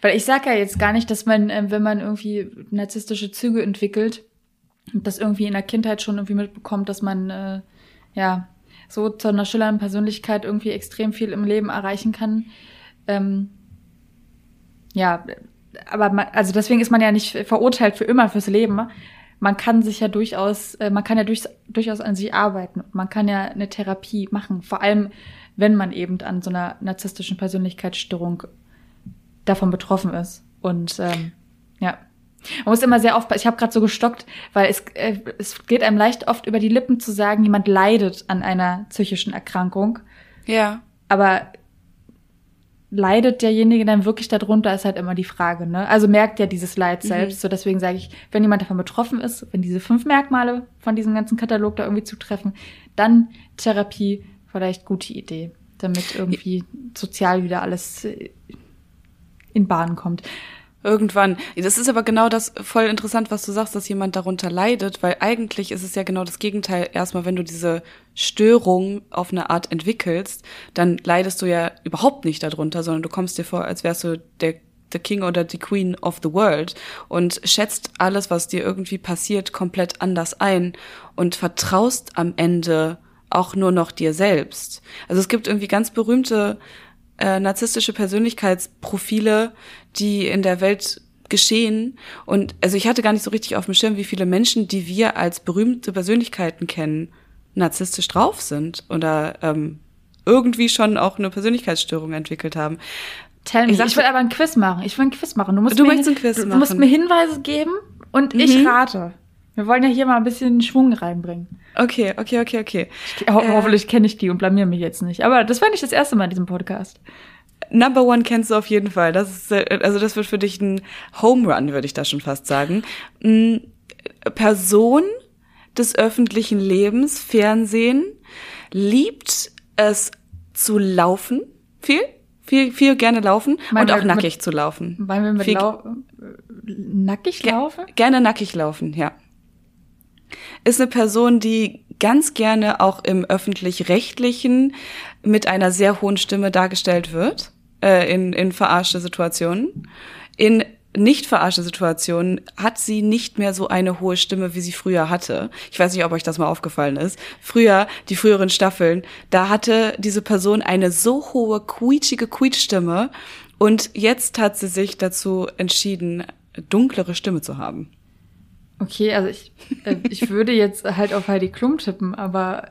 Weil ich sage ja jetzt gar nicht, dass man, äh, wenn man irgendwie narzisstische Züge entwickelt, das irgendwie in der Kindheit schon irgendwie mitbekommt, dass man, äh, ja, so zu einer schillernden Persönlichkeit irgendwie extrem viel im Leben erreichen kann. Ähm, ja, aber man, also deswegen ist man ja nicht verurteilt für immer fürs Leben. Man kann sich ja durchaus, äh, man kann ja durch, durchaus an sich arbeiten. Man kann ja eine Therapie machen, vor allem wenn man eben an so einer narzisstischen Persönlichkeitsstörung davon betroffen ist. Und ähm, ja. Man muss immer sehr aufpassen. Ich habe gerade so gestockt, weil es, äh, es geht einem leicht oft über die Lippen zu sagen, jemand leidet an einer psychischen Erkrankung. Ja. Aber leidet derjenige dann wirklich darunter, ist halt immer die Frage. Ne? Also merkt ja dieses Leid mhm. selbst. Mhm. So deswegen sage ich, wenn jemand davon betroffen ist, wenn diese fünf Merkmale von diesem ganzen Katalog da irgendwie zutreffen, dann Therapie vielleicht gute Idee, damit irgendwie sozial wieder alles in Bahn kommt. Irgendwann. Das ist aber genau das voll interessant, was du sagst, dass jemand darunter leidet, weil eigentlich ist es ja genau das Gegenteil. Erstmal, wenn du diese Störung auf eine Art entwickelst, dann leidest du ja überhaupt nicht darunter, sondern du kommst dir vor, als wärst du der the King oder die Queen of the World und schätzt alles, was dir irgendwie passiert, komplett anders ein und vertraust am Ende auch nur noch dir selbst. Also es gibt irgendwie ganz berühmte äh, narzisstische Persönlichkeitsprofile, die in der Welt geschehen. Und also ich hatte gar nicht so richtig auf dem Schirm, wie viele Menschen, die wir als berühmte Persönlichkeiten kennen, narzisstisch drauf sind oder ähm, irgendwie schon auch eine Persönlichkeitsstörung entwickelt haben. Tell me. Ich, ich will aber ein Quiz machen. Ich will ein Quiz machen. Du, musst du möchtest ein Quiz du, machen. Du musst mir Hinweise geben und mhm. ich rate. Wir wollen ja hier mal ein bisschen Schwung reinbringen. Okay, okay, okay, okay. Ho äh, hoffentlich kenne ich die und blamier mich jetzt nicht. Aber das war nicht das erste Mal in diesem Podcast. Number One kennst du auf jeden Fall. Das ist, äh, also das wird für dich ein Home Run, würde ich da schon fast sagen. Mm, Person des öffentlichen Lebens, Fernsehen, liebt es zu laufen, viel, viel, viel gerne laufen Meinen und auch nackig mit, zu laufen. Wollen wir mit viel, lau nackig laufen? Gerne nackig laufen, ja ist eine Person, die ganz gerne auch im öffentlich-rechtlichen mit einer sehr hohen Stimme dargestellt wird, äh, in, in verarschte Situationen. In nicht verarschte Situationen hat sie nicht mehr so eine hohe Stimme, wie sie früher hatte. Ich weiß nicht, ob euch das mal aufgefallen ist. Früher, die früheren Staffeln, da hatte diese Person eine so hohe, quietschige Quietschstimme und jetzt hat sie sich dazu entschieden, dunklere Stimme zu haben. Okay, also ich, äh, ich würde jetzt halt auf Heidi Klum tippen, aber.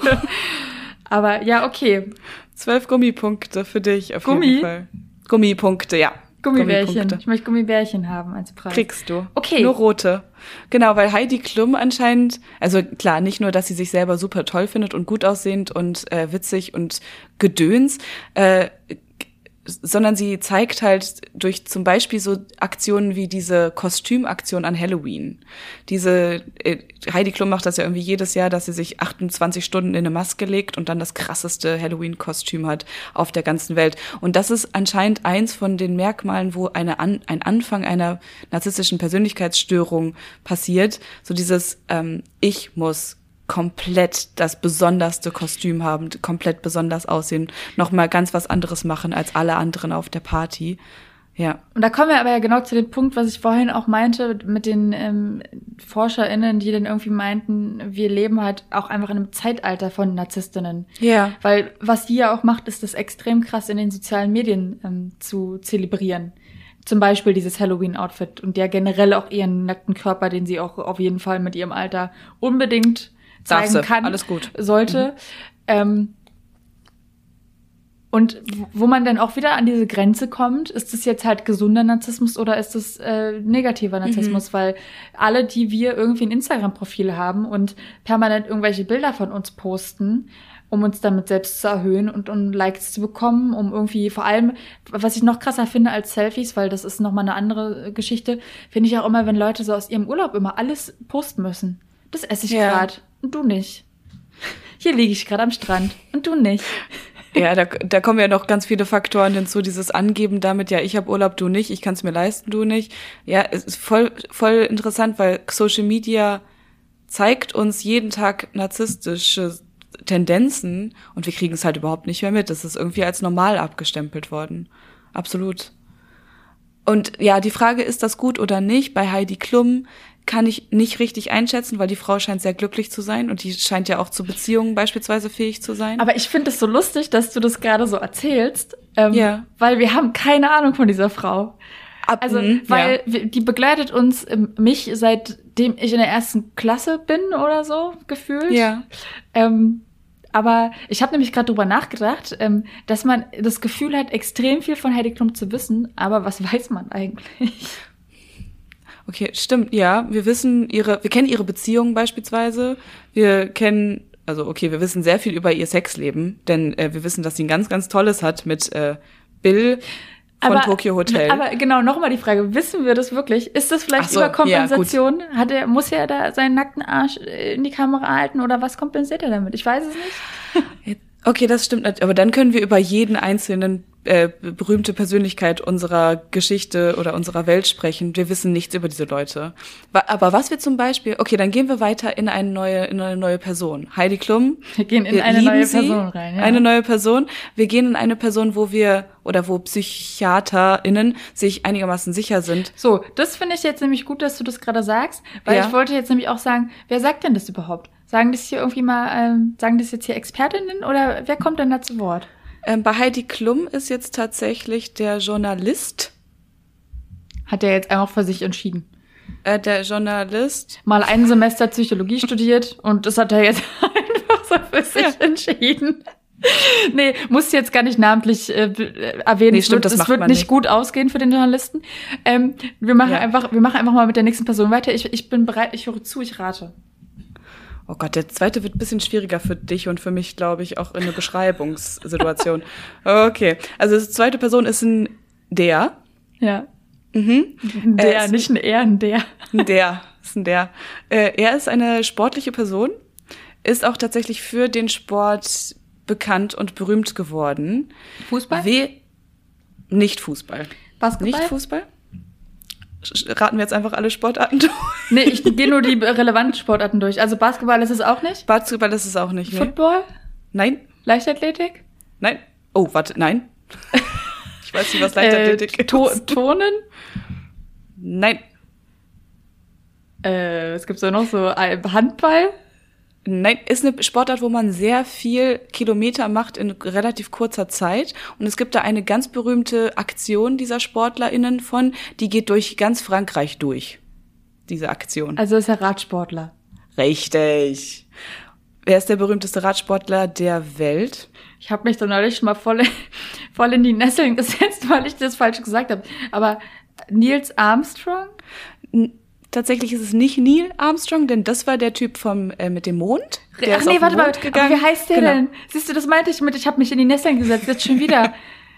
aber ja, okay. Zwölf Gummipunkte für dich auf Gummi? jeden Fall. Gummipunkte, ja. Gummibärchen. Gummipunkte. Ich möchte Gummibärchen haben als Preis. Kriegst du. Okay. Nur rote. Genau, weil Heidi Klum anscheinend, also klar, nicht nur, dass sie sich selber super toll findet und gut aussehend und äh, witzig und gedöns, äh, sondern sie zeigt halt durch zum Beispiel so Aktionen wie diese Kostümaktion an Halloween. Diese äh, Heidi Klum macht das ja irgendwie jedes Jahr, dass sie sich 28 Stunden in eine Maske legt und dann das krasseste Halloween-Kostüm hat auf der ganzen Welt. Und das ist anscheinend eins von den Merkmalen, wo eine an, ein Anfang einer narzisstischen Persönlichkeitsstörung passiert. So dieses ähm, Ich muss komplett das besonderste Kostüm haben, komplett besonders aussehen, nochmal ganz was anderes machen als alle anderen auf der Party. Ja. Und da kommen wir aber ja genau zu dem Punkt, was ich vorhin auch meinte, mit den ähm, ForscherInnen, die dann irgendwie meinten, wir leben halt auch einfach in einem Zeitalter von Narzisstinnen. Ja. Weil was die ja auch macht, ist das extrem krass in den sozialen Medien ähm, zu zelebrieren. Zum Beispiel dieses Halloween-Outfit und der generell auch ihren nackten Körper, den sie auch auf jeden Fall mit ihrem Alter unbedingt zeigen kann, alles gut. sollte. Mhm. Ähm, und wo man dann auch wieder an diese Grenze kommt, ist es jetzt halt gesunder Narzissmus oder ist es äh, negativer Narzissmus? Mhm. Weil alle, die wir irgendwie ein Instagram-Profil haben und permanent irgendwelche Bilder von uns posten, um uns damit selbst zu erhöhen und um Likes zu bekommen, um irgendwie vor allem, was ich noch krasser finde als Selfies, weil das ist nochmal eine andere Geschichte, finde ich auch immer, wenn Leute so aus ihrem Urlaub immer alles posten müssen. Das esse ich ja. gerade und du nicht. Hier liege ich gerade am Strand und du nicht. Ja, da, da kommen ja noch ganz viele Faktoren hinzu. Dieses Angeben damit, ja, ich habe Urlaub, du nicht, ich kann es mir leisten, du nicht. Ja, es ist voll, voll interessant, weil Social Media zeigt uns jeden Tag narzisstische Tendenzen und wir kriegen es halt überhaupt nicht mehr mit. Das ist irgendwie als normal abgestempelt worden. Absolut. Und ja, die Frage, ist das gut oder nicht? Bei Heidi Klum kann ich nicht richtig einschätzen, weil die Frau scheint sehr glücklich zu sein und die scheint ja auch zu Beziehungen beispielsweise fähig zu sein. Aber ich finde es so lustig, dass du das gerade so erzählst, ähm, ja. weil wir haben keine Ahnung von dieser Frau. Ab, also, mhm, weil ja. die begleitet uns ähm, mich seitdem ich in der ersten Klasse bin oder so gefühlt. Ja. Ähm, aber ich habe nämlich gerade drüber nachgedacht, ähm, dass man das Gefühl hat, extrem viel von Heidi Klum zu wissen, aber was weiß man eigentlich? Okay, stimmt, ja. Wir wissen ihre, wir kennen ihre Beziehungen beispielsweise. Wir kennen, also okay, wir wissen sehr viel über ihr Sexleben, denn äh, wir wissen, dass sie ein ganz, ganz tolles hat mit äh, Bill von aber, Tokyo Hotel. Aber genau, nochmal die Frage, wissen wir das wirklich? Ist das vielleicht so, Überkompensation? Ja, Hat er, muss er da seinen nackten Arsch in die Kamera halten oder was kompensiert er damit? Ich weiß es nicht. Okay, das stimmt. Aber dann können wir über jeden einzelnen äh, berühmte Persönlichkeit unserer Geschichte oder unserer Welt sprechen. Wir wissen nichts über diese Leute. Aber was wir zum Beispiel, okay, dann gehen wir weiter in eine neue, in eine neue Person. Heidi Klum. Wir gehen in wir eine neue sie, Person rein. Ja. Eine neue Person. Wir gehen in eine Person, wo wir oder wo PsychiaterInnen sich einigermaßen sicher sind. So, das finde ich jetzt nämlich gut, dass du das gerade sagst, weil ja. ich wollte jetzt nämlich auch sagen, wer sagt denn das überhaupt? Sagen das hier irgendwie mal, ähm, sagen das jetzt hier Expertinnen oder wer kommt denn da zu Wort? Ähm, bei Heidi Klum ist jetzt tatsächlich der Journalist. Hat er jetzt einfach für sich entschieden? Äh, der Journalist. Mal ein Semester Psychologie studiert und das hat er jetzt einfach so für sich ja. entschieden. nee, muss jetzt gar nicht namentlich äh, erwähnen. Nee, stimmt, das es wird nicht, nicht, gut ausgehen für den Journalisten. Ähm, wir machen ja. einfach, wir machen einfach mal mit der nächsten Person weiter. Ich, ich bin bereit, ich höre zu, ich rate. Oh Gott, der zweite wird ein bisschen schwieriger für dich und für mich, glaube ich, auch in der Beschreibungssituation. Okay, also die zweite Person ist ein der. Ja. Mhm. Der, nicht ein er, ein der. Ein der, ist ein der. Äh, er ist eine sportliche Person, ist auch tatsächlich für den Sport bekannt und berühmt geworden. Fußball? We nicht Fußball. Basketball? Nicht Fußball? Raten wir jetzt einfach alle Sportarten durch. Nee, ich gehe nur die relevanten Sportarten durch. Also Basketball ist es auch nicht? Basketball ist es auch nicht, nee. Football? Nein. Leichtathletik? Nein. Oh, warte, nein. ich weiß nicht, was Leichtathletik äh, to ist. Turnen? Nein. Äh, es gibt so noch so Handball? Nein, ist eine Sportart, wo man sehr viel Kilometer macht in relativ kurzer Zeit. Und es gibt da eine ganz berühmte Aktion dieser SportlerInnen von, die geht durch ganz Frankreich durch. Diese Aktion. Also ist er Radsportler. Richtig. Wer ist der berühmteste Radsportler der Welt? Ich habe mich da neulich schon mal voll, voll in die Nesseln gesetzt, weil ich das falsch gesagt habe. Aber Nils Armstrong? Tatsächlich ist es nicht Neil Armstrong, denn das war der Typ vom äh, mit dem Mond. Der Ach ist nee, warte mal, gegangen. wie heißt der genau. denn? Siehst du, das meinte ich mit, ich habe mich in die Nesseln gesetzt, jetzt schon wieder.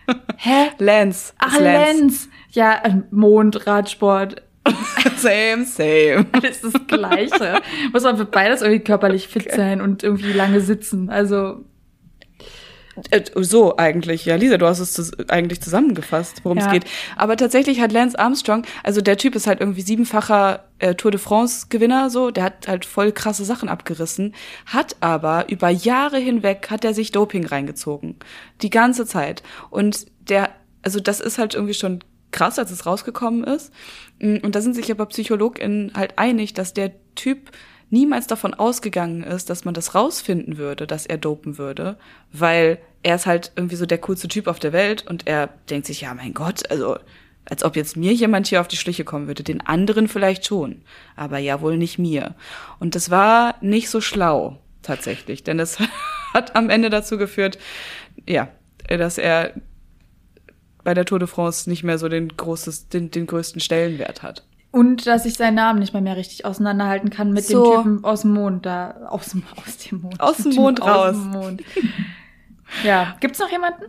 Hä? Lance. Ach, Lance. Lance. Ja, äh, Mond, Radsport. same, same. Ist das Gleiche. Muss man für beides irgendwie körperlich fit sein und irgendwie lange sitzen. Also so eigentlich, ja, Lisa, du hast es eigentlich zusammengefasst, worum ja. es geht. Aber tatsächlich hat Lance Armstrong, also der Typ ist halt irgendwie siebenfacher äh, Tour de France-Gewinner, so, der hat halt voll krasse Sachen abgerissen, hat aber über Jahre hinweg hat er sich Doping reingezogen, die ganze Zeit. Und der, also das ist halt irgendwie schon krass, als es rausgekommen ist. Und da sind sich aber PsychologInnen halt einig, dass der Typ niemals davon ausgegangen ist, dass man das rausfinden würde, dass er dopen würde, weil er ist halt irgendwie so der coolste Typ auf der Welt und er denkt sich, ja, mein Gott, also als ob jetzt mir jemand hier auf die Schliche kommen würde, den anderen vielleicht schon, aber ja wohl nicht mir. Und das war nicht so schlau tatsächlich, denn das hat am Ende dazu geführt, ja, dass er bei der Tour de France nicht mehr so den, großes, den, den größten Stellenwert hat. Und dass ich seinen Namen nicht mehr, mehr richtig auseinanderhalten kann mit so. dem Typen aus dem Mond da. Aus dem, aus dem Mond. Aus dem Mond raus. Aus dem Mond. ja. Gibt's noch jemanden?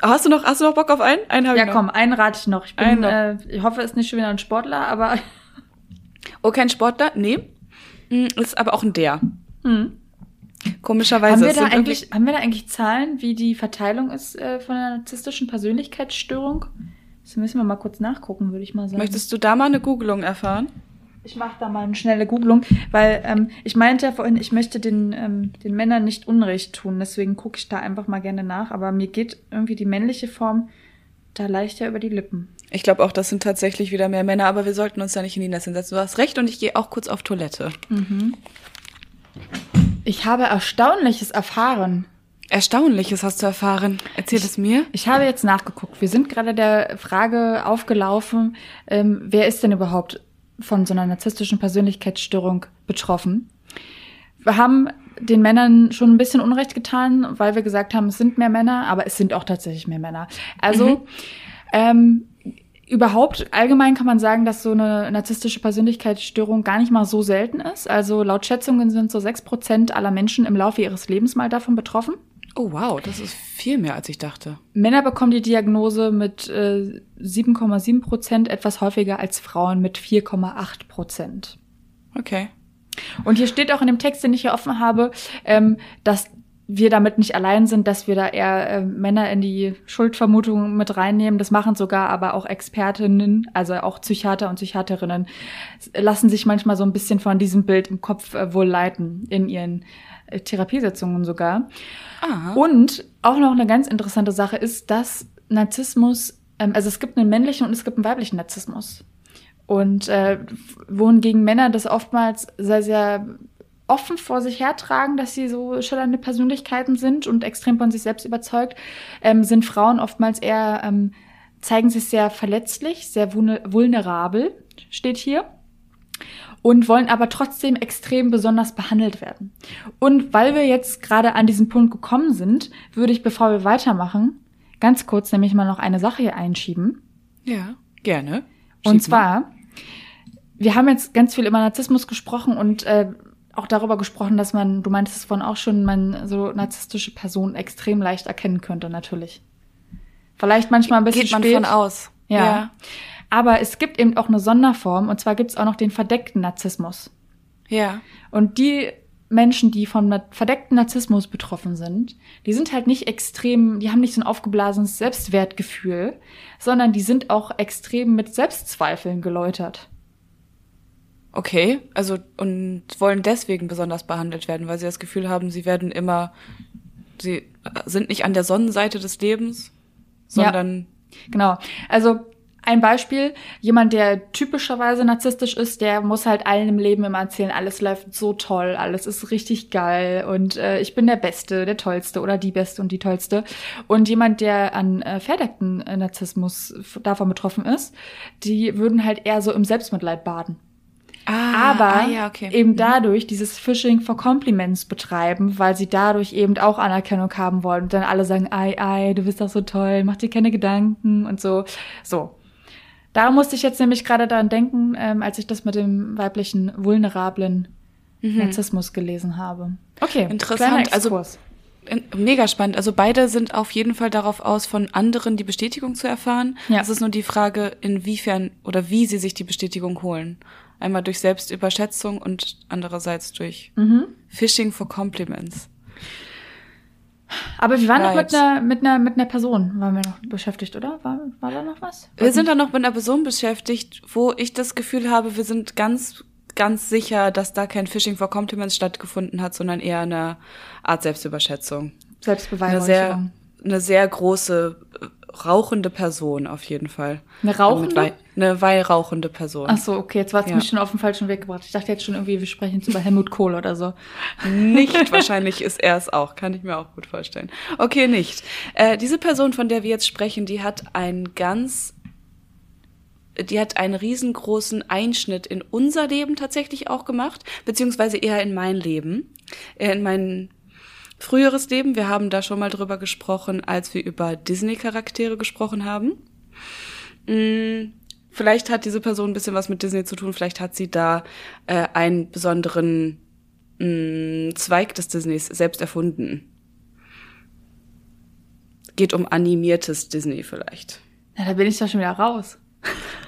Hast du noch, hast du noch Bock auf einen? Einen habe ja, ich noch. komm, einen rate ich noch. Ich bin, äh, ich hoffe, es ist nicht schon wieder ein Sportler, aber. Oh, kein Sportler? Nee. Hm, ist aber auch ein der. Hm. Komischerweise. Haben wir, da eigentlich, haben wir da eigentlich Zahlen, wie die Verteilung ist äh, von einer narzisstischen Persönlichkeitsstörung? Das müssen wir mal kurz nachgucken, würde ich mal sagen. Möchtest du da mal eine Googelung erfahren? Ich mache da mal eine schnelle Googelung, weil ähm, ich meinte ja vorhin, ich möchte den, ähm, den Männern nicht Unrecht tun. Deswegen gucke ich da einfach mal gerne nach. Aber mir geht irgendwie die männliche Form da leichter über die Lippen. Ich glaube auch, das sind tatsächlich wieder mehr Männer, aber wir sollten uns da nicht in die Nässe setzen. Du hast recht und ich gehe auch kurz auf Toilette. Mhm. Ich habe Erstaunliches erfahren. Erstaunliches hast du erfahren. Erzähl ich, es mir. Ich habe jetzt nachgeguckt. Wir sind gerade der Frage aufgelaufen, ähm, wer ist denn überhaupt von so einer narzisstischen Persönlichkeitsstörung betroffen? Wir haben den Männern schon ein bisschen Unrecht getan, weil wir gesagt haben, es sind mehr Männer, aber es sind auch tatsächlich mehr Männer. Also mhm. ähm, überhaupt allgemein kann man sagen, dass so eine narzisstische Persönlichkeitsstörung gar nicht mal so selten ist. Also laut Schätzungen sind so sechs Prozent aller Menschen im Laufe ihres Lebens mal davon betroffen. Oh wow, das ist viel mehr, als ich dachte. Männer bekommen die Diagnose mit äh, 7,7 Prozent etwas häufiger als Frauen mit 4,8 Prozent. Okay. Und hier steht auch in dem Text, den ich hier offen habe, ähm, dass wir damit nicht allein sind, dass wir da eher äh, Männer in die Schuldvermutung mit reinnehmen. Das machen sogar aber auch Expertinnen, also auch Psychiater und Psychiaterinnen, lassen sich manchmal so ein bisschen von diesem Bild im Kopf äh, wohl leiten in ihren äh, Therapiesitzungen sogar. Aha. Und auch noch eine ganz interessante Sache ist, dass Narzissmus, ähm, also es gibt einen männlichen und es gibt einen weiblichen Narzissmus. Und äh, wohingegen Männer das oftmals sehr, sehr offen vor sich hertragen, dass sie so schillernde Persönlichkeiten sind und extrem von sich selbst überzeugt, ähm, sind Frauen oftmals eher, ähm, zeigen sich sehr verletzlich, sehr vulnerabel, steht hier und wollen aber trotzdem extrem besonders behandelt werden. Und weil wir jetzt gerade an diesen Punkt gekommen sind, würde ich, bevor wir weitermachen, ganz kurz nämlich mal noch eine Sache hier einschieben. Ja, gerne. Schieb und zwar, mal. wir haben jetzt ganz viel über Narzissmus gesprochen und äh, auch darüber gesprochen, dass man, du meintest es vorhin auch schon, man so narzisstische Personen extrem leicht erkennen könnte, natürlich. Vielleicht manchmal ein bisschen Geht man spät. von aus. ja. ja. Aber es gibt eben auch eine Sonderform, und zwar gibt es auch noch den verdeckten Narzissmus. Ja. Und die Menschen, die vom verdeckten Narzissmus betroffen sind, die sind halt nicht extrem, die haben nicht so ein aufgeblasenes Selbstwertgefühl, sondern die sind auch extrem mit Selbstzweifeln geläutert. Okay, also und wollen deswegen besonders behandelt werden, weil sie das Gefühl haben, sie werden immer, sie sind nicht an der Sonnenseite des Lebens, sondern. Ja, genau. Also ein Beispiel, jemand, der typischerweise narzisstisch ist, der muss halt allen im Leben immer erzählen, alles läuft so toll, alles ist richtig geil und äh, ich bin der Beste, der Tollste oder die Beste und die Tollste. Und jemand, der an äh, verdeckten äh, Narzissmus davon betroffen ist, die würden halt eher so im Selbstmitleid baden. Ah, aber ah, ja, okay. eben mhm. dadurch dieses Phishing for Compliments betreiben, weil sie dadurch eben auch Anerkennung haben wollen und dann alle sagen, ei, ei, du bist doch so toll, mach dir keine Gedanken und so. So. Da musste ich jetzt nämlich gerade daran denken, ähm, als ich das mit dem weiblichen vulnerablen mhm. Narzissmus gelesen habe. Okay, interessant. Also mega spannend. Also beide sind auf jeden Fall darauf aus, von anderen die Bestätigung zu erfahren. Ja. Es ist nur die Frage, inwiefern oder wie sie sich die Bestätigung holen. Einmal durch Selbstüberschätzung und andererseits durch mhm. Phishing for Compliments. Aber wir waren right. noch mit einer, mit einer, mit einer Person, waren wir noch beschäftigt, oder? War, war da noch was? Wir sind da noch mit einer Person beschäftigt, wo ich das Gefühl habe, wir sind ganz, ganz sicher, dass da kein Phishing for Compliments stattgefunden hat, sondern eher eine Art Selbstüberschätzung. Selbstbeweihräucherung. Eine sehr, eine sehr große rauchende Person auf jeden Fall. Eine rauchende? Eine weihrauchende Person. Ach so, okay, jetzt war es ja. mich schon auf den falschen Weg gebracht. Ich dachte jetzt schon irgendwie, wir sprechen jetzt über Helmut Kohl oder so. Nicht, wahrscheinlich ist er es auch, kann ich mir auch gut vorstellen. Okay, nicht. Äh, diese Person, von der wir jetzt sprechen, die hat einen ganz die hat einen riesengroßen Einschnitt in unser Leben tatsächlich auch gemacht, beziehungsweise eher in mein Leben, in mein früheres Leben. Wir haben da schon mal drüber gesprochen, als wir über Disney-Charaktere gesprochen haben. Mm, vielleicht hat diese Person ein bisschen was mit Disney zu tun, vielleicht hat sie da äh, einen besonderen mh, mm, Zweig des Disneys selbst erfunden. Geht um animiertes Disney vielleicht. Na, da bin ich doch schon wieder raus.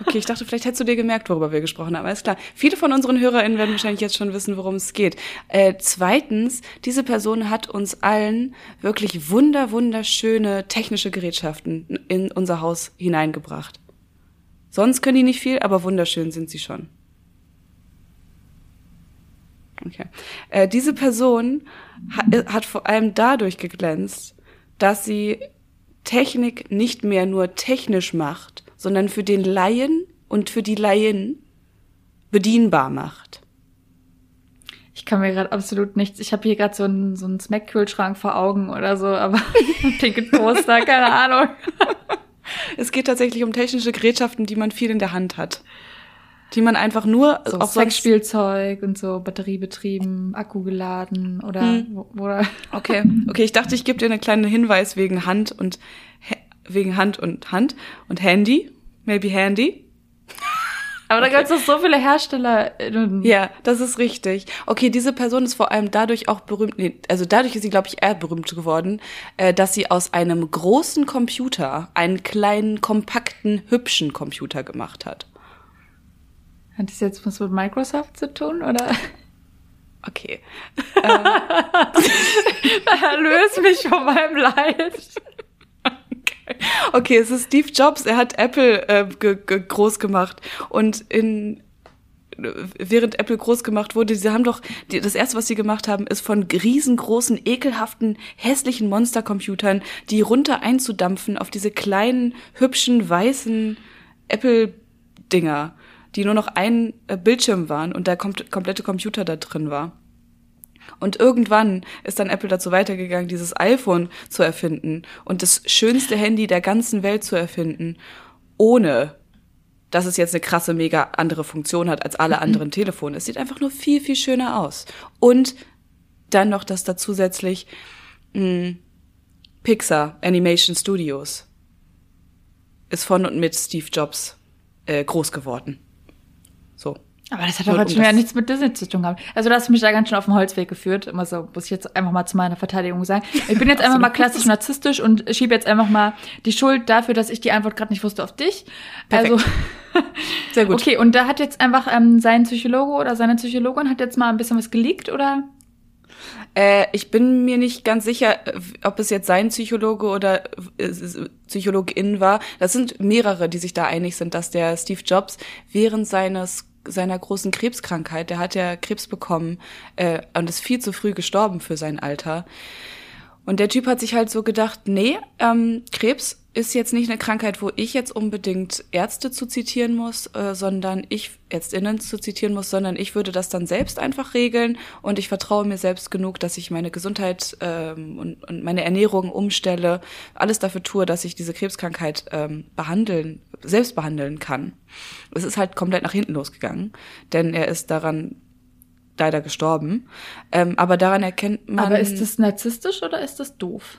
Okay, ich dachte, vielleicht hättest du dir gemerkt, worüber wir gesprochen haben. Alles klar. Viele von unseren HörerInnen werden wahrscheinlich jetzt schon wissen, worum es geht. Äh, zweitens, diese Person hat uns allen wirklich wunder, wunderschöne technische Gerätschaften in unser Haus hineingebracht. Sonst können die nicht viel, aber wunderschön sind sie schon. Okay. Äh, diese Person hat, äh, hat vor allem dadurch geglänzt, dass sie Technik nicht mehr nur technisch macht, sondern für den Laien und für die Laien bedienbar macht. Ich kann mir gerade absolut nichts. Ich habe hier gerade so einen so einen Smack-Kühlschrank vor Augen oder so, aber pinke Toaster, keine Ahnung. es geht tatsächlich um technische Gerätschaften, die man viel in der Hand hat die man einfach nur so auch Sexspielzeug und so batteriebetrieben, Akku geladen oder hm. oder okay okay ich dachte ich gebe dir einen kleinen Hinweis wegen Hand und wegen Hand und Hand und Handy maybe Handy aber da okay. gibt es doch so viele Hersteller. Ja, das ist richtig. Okay, diese Person ist vor allem dadurch auch berühmt, nee, also dadurch ist sie, glaube ich, eher berühmt geworden, äh, dass sie aus einem großen Computer einen kleinen, kompakten, hübschen Computer gemacht hat. Hat das jetzt was mit Microsoft zu tun, oder? Okay. ähm. Erlöse mich von meinem Leid. Okay. es ist Steve Jobs. Er hat Apple äh, groß gemacht und in während Apple groß gemacht wurde, sie haben doch, die, das erste, was sie gemacht haben, ist von riesengroßen, ekelhaften, hässlichen Monstercomputern, die runter einzudampfen auf diese kleinen, hübschen, weißen Apple-Dinger die nur noch ein äh, Bildschirm waren und der kom komplette Computer da drin war. Und irgendwann ist dann Apple dazu weitergegangen, dieses iPhone zu erfinden und das schönste Handy der ganzen Welt zu erfinden, ohne dass es jetzt eine krasse, mega andere Funktion hat als alle mhm. anderen Telefone. Es sieht einfach nur viel, viel schöner aus. Und dann noch, dass da zusätzlich mh, hm, Pixar Animation Studios ist von und mit Steve Jobs äh, groß geworden. Aber das hat doch jetzt schon ja nichts mit Disney zu tun gehabt. Also du hast mich da ganz schön auf den Holzweg geführt. Immer so, muss ich jetzt einfach mal zu meiner Verteidigung sagen. Ich bin jetzt einfach mal klassisch narzisstisch und schiebe jetzt einfach mal die Schuld dafür, dass ich die Antwort gerade nicht wusste, auf dich. Perfekt. Also sehr gut. Okay, und da hat jetzt einfach ähm, sein Psychologe oder seine Psychologin hat jetzt mal ein bisschen was geleakt, oder? Äh, ich bin mir nicht ganz sicher, ob es jetzt sein Psychologe oder äh, Psychologin war. Das sind mehrere, die sich da einig sind, dass der Steve Jobs während seines seiner großen Krebskrankheit, der hat ja Krebs bekommen äh, und ist viel zu früh gestorben für sein Alter. Und der Typ hat sich halt so gedacht, nee, ähm, Krebs ist jetzt nicht eine Krankheit, wo ich jetzt unbedingt Ärzte zu zitieren muss, äh, sondern ich Ärztinnen zu zitieren muss, sondern ich würde das dann selbst einfach regeln und ich vertraue mir selbst genug, dass ich meine Gesundheit ähm, und, und meine Ernährung umstelle, alles dafür tue, dass ich diese Krebskrankheit ähm, behandeln, selbst behandeln kann. Es ist halt komplett nach hinten losgegangen, denn er ist daran leider gestorben. Ähm, aber daran erkennt man. Aber ist das narzisstisch oder ist das doof?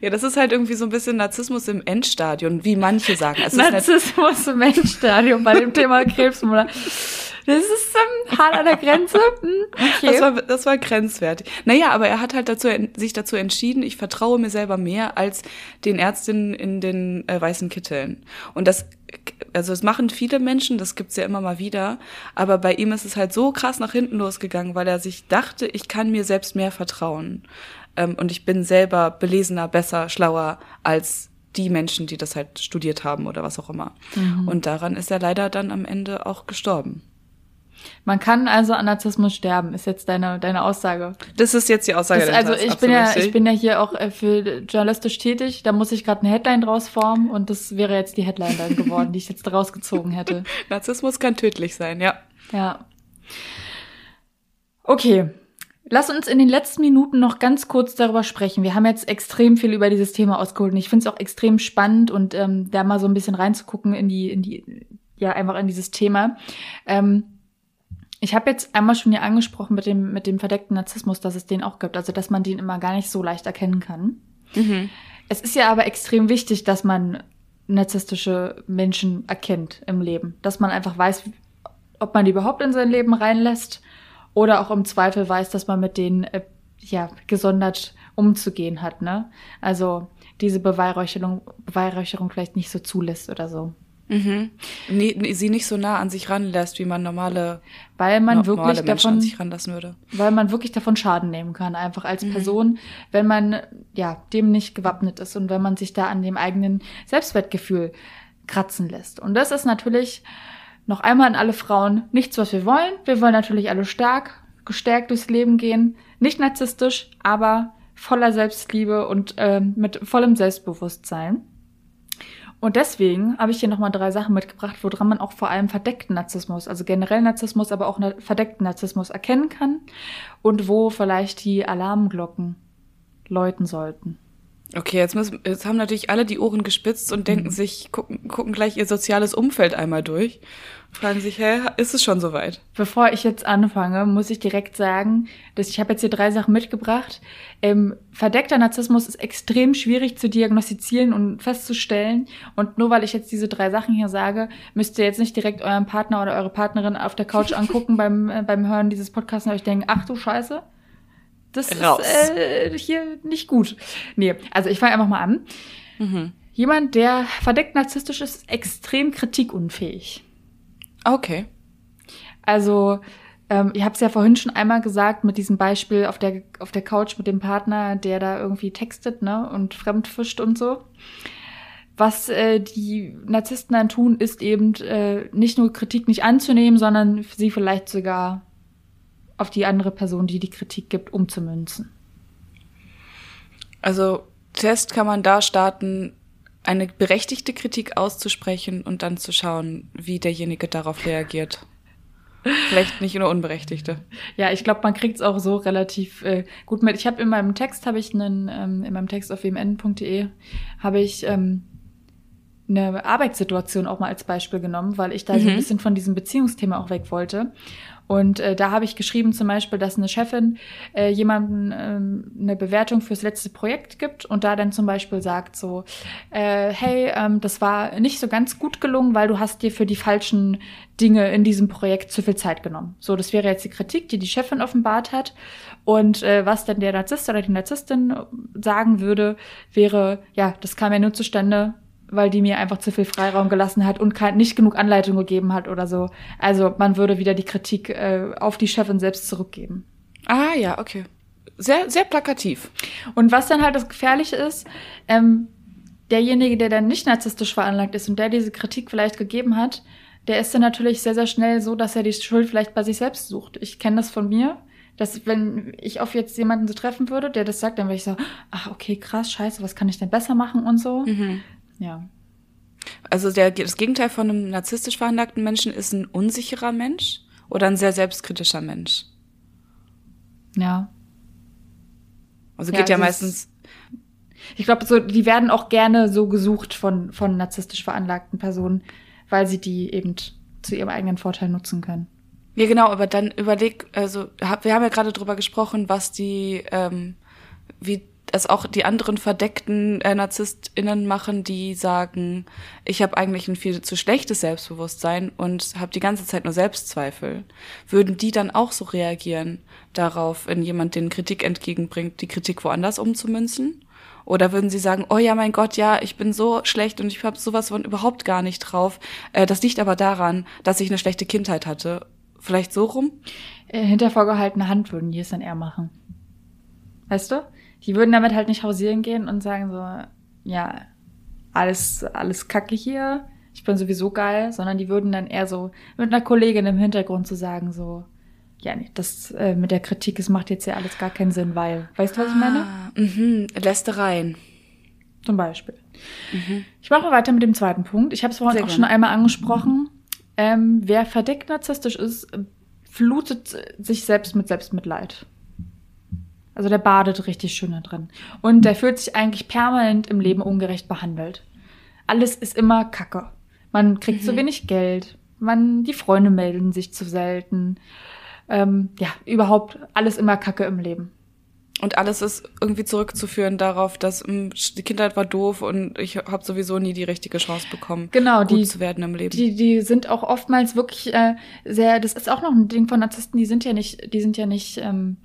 Ja, das ist halt irgendwie so ein bisschen Narzissmus im Endstadion, wie manche sagen. Es Narzissmus im Endstadion bei dem Thema Krebsmutter. Das ist ähm, hart an der Grenze. Hm, okay. Das war, das war grenzwertig. Naja, aber er hat halt dazu, sich dazu entschieden, ich vertraue mir selber mehr als den Ärztinnen in den äh, weißen Kitteln. Und das, also es machen viele Menschen, das gibt's ja immer mal wieder, aber bei ihm ist es halt so krass nach hinten losgegangen, weil er sich dachte, ich kann mir selbst mehr vertrauen. Ähm, und ich bin selber belesener, besser, schlauer als die Menschen, die das halt studiert haben oder was auch immer. Mhm. Und daran ist er leider dann am Ende auch gestorben. Man kann also an Narzissmus sterben, ist jetzt deine, deine Aussage. Das ist jetzt die Aussage. Das, also ich bin ja, richtig. ich bin ja hier auch äh, für journalistisch tätig. Da muss ich gerade eine Headline draus formen und das wäre jetzt die Headline dann geworden, die ich jetzt rausgezogen hätte. Narzissmus kann tödlich sein, ja. Ja. Okay, Lass uns in den letzten Minuten noch ganz kurz darüber sprechen. Wir haben jetzt extrem viel über dieses Thema ausgeholt und ich finde es auch extrem spannend und ähm, da mal so ein bisschen reinzugucken in die, in die, ja, einfach in dieses Thema. Ähm, ich habe jetzt einmal schon hier angesprochen mit dem, mit dem verdeckten Narzissmus, dass es den auch gibt, also dass man den immer gar nicht so leicht erkennen kann. Mhm. Es ist ja aber extrem wichtig, dass man narzisstische Menschen erkennt im Leben, dass man einfach weiß, ob man die überhaupt in sein Leben reinlässt oder auch im Zweifel weiß, dass man mit denen äh, ja gesondert umzugehen hat. Ne? Also diese Beweihräucherung, Beweihräucherung vielleicht nicht so zulässt oder so. Mhm. Nee, sie nicht so nah an sich ranlässt, wie man normale, weil man no, wirklich davon, an sich ranlassen würde. Weil man wirklich davon Schaden nehmen kann, einfach als mhm. Person, wenn man ja dem nicht gewappnet ist und wenn man sich da an dem eigenen Selbstwertgefühl kratzen lässt. Und das ist natürlich noch einmal an alle Frauen nichts, was wir wollen. Wir wollen natürlich alle stark, gestärkt durchs Leben gehen, nicht narzisstisch, aber voller Selbstliebe und äh, mit vollem Selbstbewusstsein. Und deswegen habe ich hier nochmal drei Sachen mitgebracht, woran man auch vor allem verdeckten Narzissmus, also generell Narzissmus, aber auch verdeckten Narzissmus erkennen kann und wo vielleicht die Alarmglocken läuten sollten. Okay, jetzt, müssen, jetzt haben natürlich alle die Ohren gespitzt und denken mhm. sich, gucken, gucken gleich ihr soziales Umfeld einmal durch. Fragen sich, hä, ist es schon soweit? Bevor ich jetzt anfange, muss ich direkt sagen, dass ich habe jetzt hier drei Sachen mitgebracht. Ähm, verdeckter Narzissmus ist extrem schwierig zu diagnostizieren und festzustellen. Und nur weil ich jetzt diese drei Sachen hier sage, müsst ihr jetzt nicht direkt euren Partner oder eure Partnerin auf der Couch angucken beim, äh, beim Hören dieses Podcasts und euch denken, ach du Scheiße, das Raus. ist äh, hier nicht gut. Nee, also ich fange einfach mal an. Mhm. Jemand, der verdeckt narzisstisch ist, ist extrem kritikunfähig. Okay. Also, ähm, ich habe es ja vorhin schon einmal gesagt mit diesem Beispiel auf der, auf der Couch mit dem Partner, der da irgendwie textet ne, und fremdfischt und so. Was äh, die Narzissten dann tun, ist eben äh, nicht nur Kritik nicht anzunehmen, sondern sie vielleicht sogar auf die andere Person, die die Kritik gibt, umzumünzen. Also Test kann man da starten, eine berechtigte Kritik auszusprechen und dann zu schauen, wie derjenige darauf reagiert. Vielleicht nicht nur unberechtigte. Ja, ich glaube, man kriegt es auch so relativ äh, gut mit. Ich habe in meinem Text habe ich einen ähm, in meinem Text auf wmn.de habe ich ähm, eine Arbeitssituation auch mal als Beispiel genommen, weil ich da mhm. so ein mhm. bisschen von diesem Beziehungsthema auch weg wollte. Und äh, da habe ich geschrieben zum Beispiel, dass eine Chefin äh, jemandem ähm, eine Bewertung fürs letzte Projekt gibt und da dann zum Beispiel sagt so, äh, hey, ähm, das war nicht so ganz gut gelungen, weil du hast dir für die falschen Dinge in diesem Projekt zu viel Zeit genommen. So, das wäre jetzt die Kritik, die die Chefin offenbart hat. Und äh, was dann der Narzisst oder die Narzisstin sagen würde, wäre, ja, das kam ja nur zustande, weil die mir einfach zu viel Freiraum gelassen hat und kein, nicht genug Anleitung gegeben hat oder so. Also man würde wieder die Kritik äh, auf die Chefin selbst zurückgeben. Ah ja, okay. Sehr, sehr plakativ. Und was dann halt das Gefährliche ist, ähm, derjenige, der dann nicht narzisstisch veranlagt ist und der diese Kritik vielleicht gegeben hat, der ist dann natürlich sehr, sehr schnell so, dass er die Schuld vielleicht bei sich selbst sucht. Ich kenne das von mir, dass wenn ich auf jetzt jemanden so treffen würde, der das sagt, dann wäre ich so, ach okay, krass, scheiße, was kann ich denn besser machen und so. Mhm. Ja. Also der, das Gegenteil von einem narzisstisch veranlagten Menschen ist ein unsicherer Mensch oder ein sehr selbstkritischer Mensch. Ja. Also geht ja, ja meistens. Ich glaube, so, die werden auch gerne so gesucht von, von narzisstisch veranlagten Personen, weil sie die eben zu ihrem eigenen Vorteil nutzen können. Ja, genau, aber dann überleg, also wir haben ja gerade drüber gesprochen, was die, ähm, wie es auch die anderen verdeckten äh, NarzisstInnen machen, die sagen, ich habe eigentlich ein viel zu schlechtes Selbstbewusstsein und habe die ganze Zeit nur Selbstzweifel. Würden die dann auch so reagieren darauf, wenn jemand den Kritik entgegenbringt, die Kritik woanders umzumünzen? Oder würden sie sagen, oh ja, mein Gott, ja, ich bin so schlecht und ich habe sowas von überhaupt gar nicht drauf. Äh, das liegt aber daran, dass ich eine schlechte Kindheit hatte. Vielleicht so rum? Äh, hinter vorgehaltener Hand würden die es dann eher machen. Weißt du? Die würden damit halt nicht hausieren gehen und sagen so, ja, alles, alles kacke hier, ich bin sowieso geil, sondern die würden dann eher so mit einer Kollegin im Hintergrund zu sagen so, ja, nee, das äh, mit der Kritik, es macht jetzt ja alles gar keinen Sinn, weil, weißt du, was ich meine? Ah, mhm, Lästereien. Zum Beispiel. Mhm. Ich mache weiter mit dem zweiten Punkt. Ich habe es vorhin Sehr auch gerne. schon einmal angesprochen. Ähm, wer verdeckt narzisstisch ist, flutet sich selbst mit Selbstmitleid. Also der badet richtig schön da drin. Und der fühlt sich eigentlich permanent im Leben ungerecht behandelt. Alles ist immer Kacke. Man kriegt mhm. zu wenig Geld. Man, die Freunde melden sich zu selten. Ähm, ja, überhaupt alles immer Kacke im Leben. Und alles ist irgendwie zurückzuführen darauf, dass mh, hm, die Kindheit war doof und ich habe sowieso nie die richtige Chance bekommen, genau, gut die, zu werden im Leben. Die, die sind auch oftmals wirklich äh, sehr, das ist auch noch ein Ding von Narzissten, die sind ja nicht, die sind ja nicht ähm,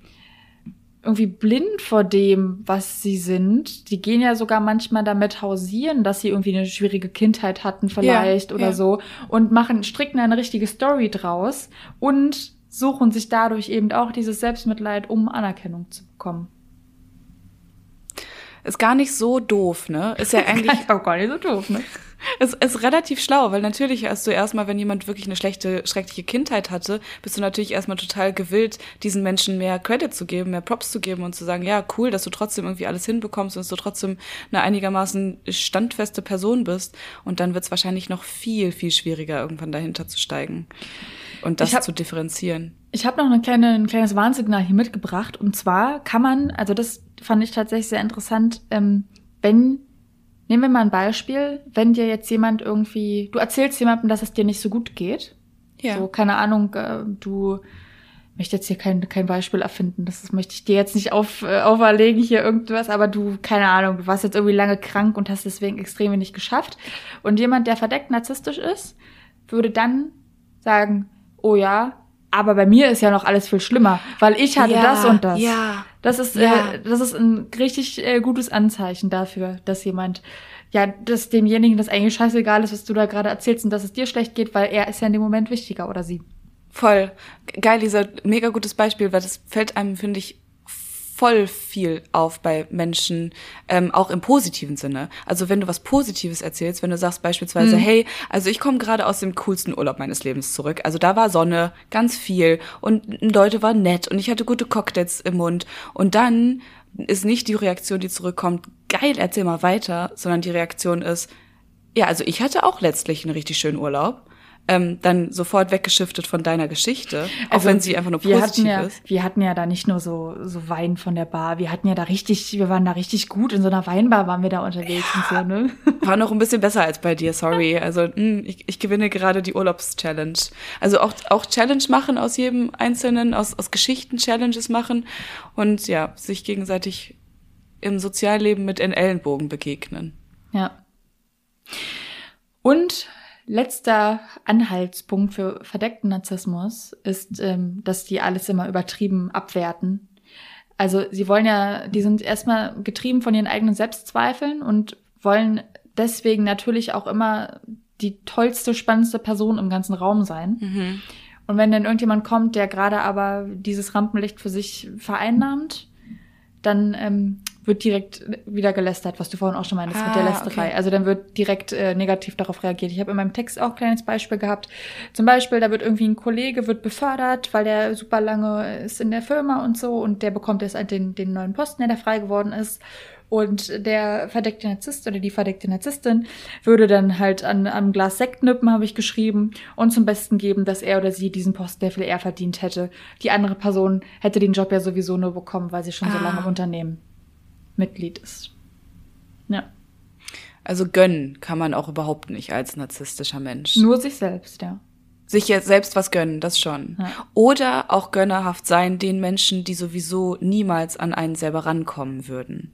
irgendwie blind vor dem, was sie sind. Die gehen ja sogar manchmal damit hausieren, dass sie irgendwie eine schwierige Kindheit hatten vielleicht ja, oder ja. so und machen, stricken eine richtige Story draus und suchen sich dadurch eben auch dieses Selbstmitleid, um Anerkennung zu bekommen. Ist gar nicht so doof, ne? Ist ja eigentlich auch gar nicht so doof, ne? Es ist relativ schlau, weil natürlich hast du erstmal, wenn jemand wirklich eine schlechte, schreckliche Kindheit hatte, bist du natürlich erstmal total gewillt, diesen Menschen mehr Credit zu geben, mehr Props zu geben und zu sagen, ja, cool, dass du trotzdem irgendwie alles hinbekommst und dass du trotzdem eine einigermaßen standfeste Person bist. Und dann wird es wahrscheinlich noch viel, viel schwieriger, irgendwann dahinter zu steigen und das hab, zu differenzieren. Ich habe noch eine kleine, ein kleines Warnsignal hier mitgebracht. Und zwar kann man, also das fand ich tatsächlich sehr interessant, ähm, wenn Nehmen wir mal ein Beispiel, wenn dir jetzt jemand irgendwie, du erzählst jemandem, dass es dir nicht so gut geht. Ja. So, keine Ahnung, äh, du möchte jetzt hier kein, kein Beispiel erfinden. Das, das möchte ich dir jetzt nicht auf, äh, auferlegen, hier irgendwas, aber du, keine Ahnung, du warst jetzt irgendwie lange krank und hast deswegen extrem wenig geschafft. Und jemand, der verdeckt narzisstisch ist, würde dann sagen, oh ja, aber bei mir ist ja noch alles viel schlimmer, weil ich hatte ja, das und das. Ja. Das ist, ja. Äh, das ist ein richtig äh, gutes Anzeichen dafür, dass jemand, ja, dass demjenigen das eigentlich scheißegal ist, was du da gerade erzählst und dass es dir schlecht geht, weil er ist ja in dem Moment wichtiger oder sie. Voll. Geil, dieser mega gutes Beispiel, weil das fällt einem, finde ich, voll viel auf bei Menschen, ähm, auch im positiven Sinne. Also wenn du was Positives erzählst, wenn du sagst beispielsweise, mhm. hey, also ich komme gerade aus dem coolsten Urlaub meines Lebens zurück. Also da war Sonne, ganz viel und Leute waren nett und ich hatte gute Cocktails im Mund. Und dann ist nicht die Reaktion, die zurückkommt, geil, erzähl mal weiter, sondern die Reaktion ist, ja, also ich hatte auch letztlich einen richtig schönen Urlaub ähm, dann sofort weggeschiftet von deiner Geschichte, auch also, wenn sie einfach nur positiv ja, ist. Wir hatten ja da nicht nur so, so Wein von der Bar, wir hatten ja da richtig, wir waren da richtig gut, in so einer Weinbar waren wir da unterwegs ja, und so, ne? War noch ein bisschen besser als bei dir, sorry. Also mh, hm, ich, ich gewinne gerade die Urlaubschallenge. Also auch, auch Challenge machen aus jedem Einzelnen, aus, aus Geschichten Challenges machen und ja, sich gegenseitig im Sozialleben mit in Ellenbogen begegnen. Ja. Und letzter Anhaltspunkt für verdeckten Narzissmus ist, ähm, dass die alles immer übertrieben abwerten. Also sie wollen ja, die sind erstmal getrieben von ihren eigenen Selbstzweifeln und wollen deswegen natürlich auch immer die tollste, spannendste Person im ganzen Raum sein. Mhm. Und wenn dann irgendjemand kommt, der gerade aber dieses Rampenlicht für sich vereinnahmt, dann ähm, wird direkt wieder gelästert, was du vorhin auch schon meintest ah, mit der ah, Lästerei. Okay. Also dann wird direkt äh, negativ darauf reagiert. Ich habe in meinem Text auch ein kleines Beispiel gehabt. Zum Beispiel, da wird irgendwie ein Kollege wird befördert, weil der super lange ist in der Firma und so und der bekommt jetzt halt den, den neuen Posten, der da frei geworden ist. Und der verdeckte Narzisst oder die verdeckte Narzisstin würde dann halt an einem Glas Sekt nippen, habe ich geschrieben, und zum Besten geben, dass er oder sie diesen Posten der viel eher verdient hätte. Die andere Person hätte den Job ja sowieso nur bekommen, weil sie schon ah. so lange im Unternehmen Mitglied ist. Ja. Also gönnen kann man auch überhaupt nicht als narzisstischer Mensch. Nur sich selbst, ja. Sich jetzt selbst was gönnen, das schon. Ja. Oder auch gönnerhaft sein den Menschen, die sowieso niemals an einen selber rankommen würden.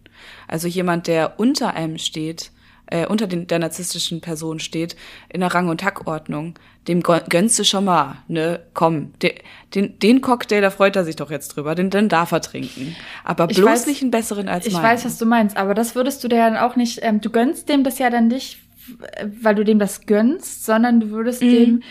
Also jemand, der unter einem steht, äh, unter den, der narzisstischen Person steht, in der Rang- und Tackordnung, dem gönnst du schon mal, ne, komm, de, den, den Cocktail, da freut er sich doch jetzt drüber, den, den darf er trinken. Aber bloß weiß, nicht einen besseren als ich meinen. Ich weiß, was du meinst, aber das würdest du dir dann auch nicht, ähm, du gönnst dem das ja dann nicht, weil du dem das gönnst, sondern du würdest mhm. dem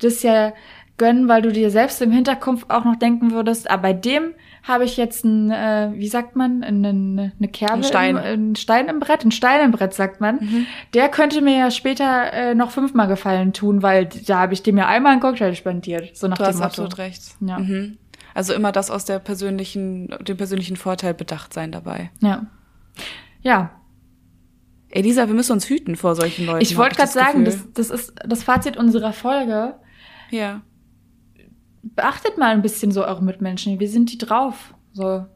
das ja gönnen, weil du dir selbst im Hinterkopf auch noch denken würdest, aber bei dem habe ich jetzt ein, äh, wie sagt man, eine, eine Kerbe, ein Stein. Im, ein Stein im Brett, ein Stein im Brett, sagt man. Mhm. Der könnte mir ja später äh, noch fünfmal Gefallen tun, weil da habe ich dem ja einmal einen Cocktail spendiert. So nach du dem hast Motto. absolut recht. Ja. Mhm. Also immer das aus der persönlichen, dem persönlichen Vorteil bedacht sein dabei. Ja. Ja, Elisa, wir müssen uns hüten vor solchen Leuten. Ich wollte gerade sagen, das, das ist das Fazit unserer Folge. Ja beachtet mal ein bisschen so eure Mitmenschen. Wie sind die drauf? So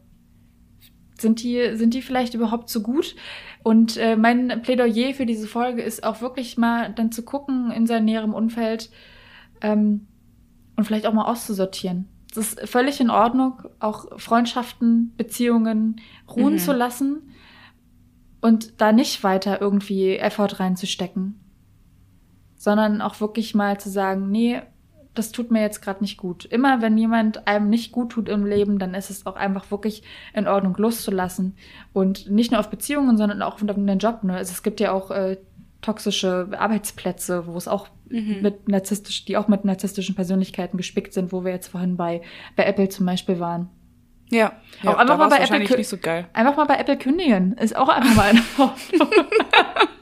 sind die sind die vielleicht überhaupt so gut? Und äh, mein Plädoyer für diese Folge ist auch wirklich mal dann zu gucken in seinem näheren Umfeld ähm, und vielleicht auch mal auszusortieren. Es ist völlig in Ordnung, auch Freundschaften, Beziehungen ruhen mhm. zu lassen und da nicht weiter irgendwie Effort reinzustecken, sondern auch wirklich mal zu sagen, nee, das tut mir jetzt gerade nicht gut. Immer wenn jemand einem nicht gut tut im Leben, dann ist es auch einfach wirklich in Ordnung loszulassen. Und nicht nur auf Beziehungen, sondern auch auf den Job. Ne? Also es gibt ja auch äh, toxische Arbeitsplätze, wo es auch mhm. mit narzisstisch, die auch mit narzisstischen Persönlichkeiten gespickt sind, wo wir jetzt vorhin bei, bei Apple zum Beispiel waren. Ja, auch ja, einfach mal bei Apple nicht so geil. Einfach mal bei Apple kündigen. Ist auch einfach mal eine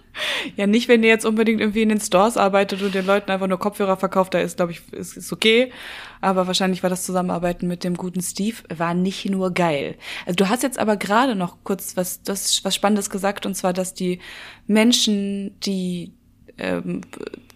Ja, nicht, wenn ihr jetzt unbedingt irgendwie in den Stores arbeitet und den Leuten einfach nur Kopfhörer verkauft, da ist, glaube ich, ist, ist okay. Aber wahrscheinlich war das Zusammenarbeiten mit dem guten Steve, war nicht nur geil. Also du hast jetzt aber gerade noch kurz was, das, was Spannendes gesagt, und zwar, dass die Menschen, die ähm,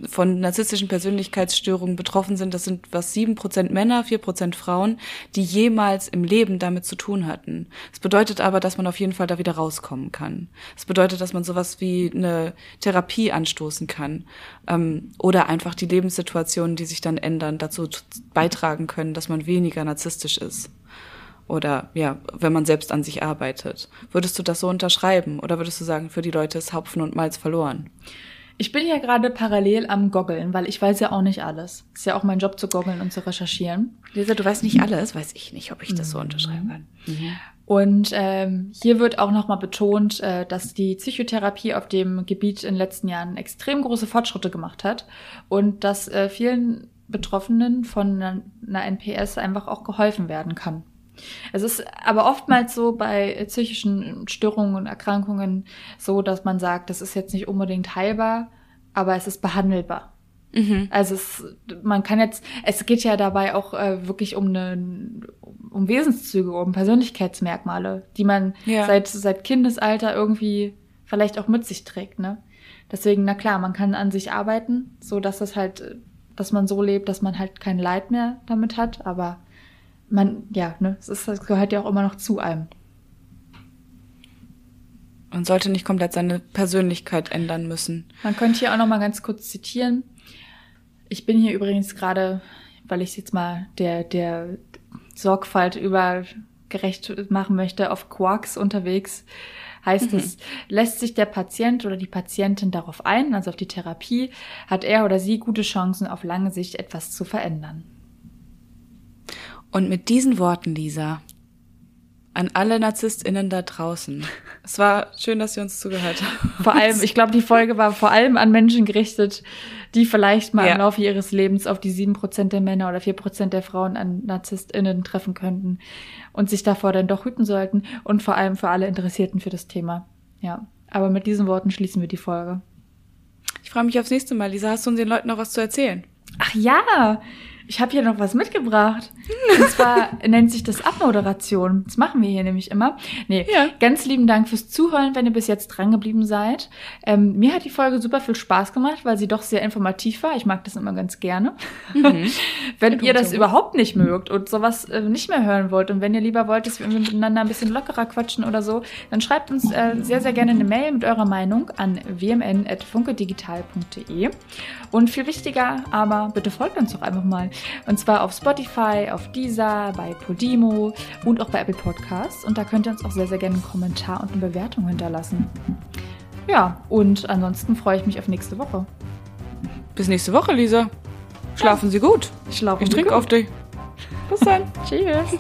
von narzisstischen Persönlichkeitsstörungen betroffen sind, das sind was sieben Prozent Männer, vier Prozent Frauen, die jemals im Leben damit zu tun hatten. Das bedeutet aber, dass man auf jeden Fall da wieder rauskommen kann. Das bedeutet, dass man sowas wie eine Therapie anstoßen kann ähm, oder einfach die Lebenssituationen, die sich dann ändern, dazu beitragen können, dass man weniger narzisstisch ist oder ja, wenn man selbst an sich arbeitet. Würdest du das so unterschreiben oder würdest du sagen, für die Leute ist Hopfen und Malz verloren? Ich bin ja gerade parallel am Goggeln, weil ich weiß ja auch nicht alles. Ist ja auch mein Job zu goggeln und zu recherchieren. Lisa, du weißt nicht alles, weiß ich nicht, ob ich das so mhm. unterschreiben kann. Mhm. Und ähm, hier wird auch nochmal betont, äh, dass die Psychotherapie auf dem Gebiet in den letzten Jahren extrem große Fortschritte gemacht hat und dass äh, vielen Betroffenen von einer NPS einfach auch geholfen werden kann. Es ist aber oftmals so bei psychischen Störungen und Erkrankungen so, dass man sagt, das ist jetzt nicht unbedingt heilbar, aber es ist behandelbar. Mhm. Also es, man kann jetzt, es geht ja dabei auch äh, wirklich um eine, um Wesenszüge, um Persönlichkeitsmerkmale, die man ja. seit seit Kindesalter irgendwie vielleicht auch mit sich trägt, ne? Deswegen, na klar, man kann an sich arbeiten, so dass es halt, dass man so lebt, dass man halt kein Leid mehr damit hat, aber man, ja, ne, es ist, das gehört ja auch immer noch zu einem. Man sollte nicht komplett seine Persönlichkeit ändern müssen. Man könnte hier auch noch mal ganz kurz zitieren. Ich bin hier übrigens gerade, weil ich jetzt mal der, der Sorgfalt über gerecht machen möchte, auf Quarks unterwegs. Heißt mhm. es, lässt sich der Patient oder die Patientin darauf ein, also auf die Therapie, hat er oder sie gute Chancen, auf lange Sicht etwas zu verändern. Und mit diesen Worten, Lisa, an alle NarzisstInnen da draußen. Es war schön, dass Sie uns zugehört haben. Vor allem, ich glaube, die Folge war vor allem an Menschen gerichtet, die vielleicht mal ja. im Laufe ihres Lebens auf die sieben Prozent der Männer oder vier Prozent der Frauen an NarzisstInnen treffen könnten und sich davor dann doch hüten sollten und vor allem für alle Interessierten für das Thema. Ja. Aber mit diesen Worten schließen wir die Folge. Ich freue mich aufs nächste Mal. Lisa, hast du uns den Leuten noch was zu erzählen? Ach ja, ich habe hier noch was mitgebracht. Und zwar nennt sich das Abmoderation. Das machen wir hier nämlich immer. Nee, ja. ganz lieben Dank fürs Zuhören, wenn ihr bis jetzt dran geblieben seid. Ähm, mir hat die Folge super viel Spaß gemacht, weil sie doch sehr informativ war. Ich mag das immer ganz gerne. Mhm. wenn ihr das überhaupt nicht mögt und sowas äh, nicht mehr hören wollt und wenn ihr lieber wollt, dass wir miteinander ein bisschen lockerer quatschen oder so, dann schreibt uns äh, sehr, sehr gerne eine Mail mit eurer Meinung an wmn.funkedigital.de. Und viel wichtiger, aber bitte folgt uns doch einfach mal. Und zwar auf Spotify, auf Deezer, bei Podimo und auch bei Apple Podcasts. Und da könnt ihr uns auch sehr, sehr gerne einen Kommentar und eine Bewertung hinterlassen. Ja, und ansonsten freue ich mich auf nächste Woche. Bis nächste Woche, Lisa. Schlafen ja. Sie gut. Schlafen ich trinke auf dich. Bis dann. Tschüss.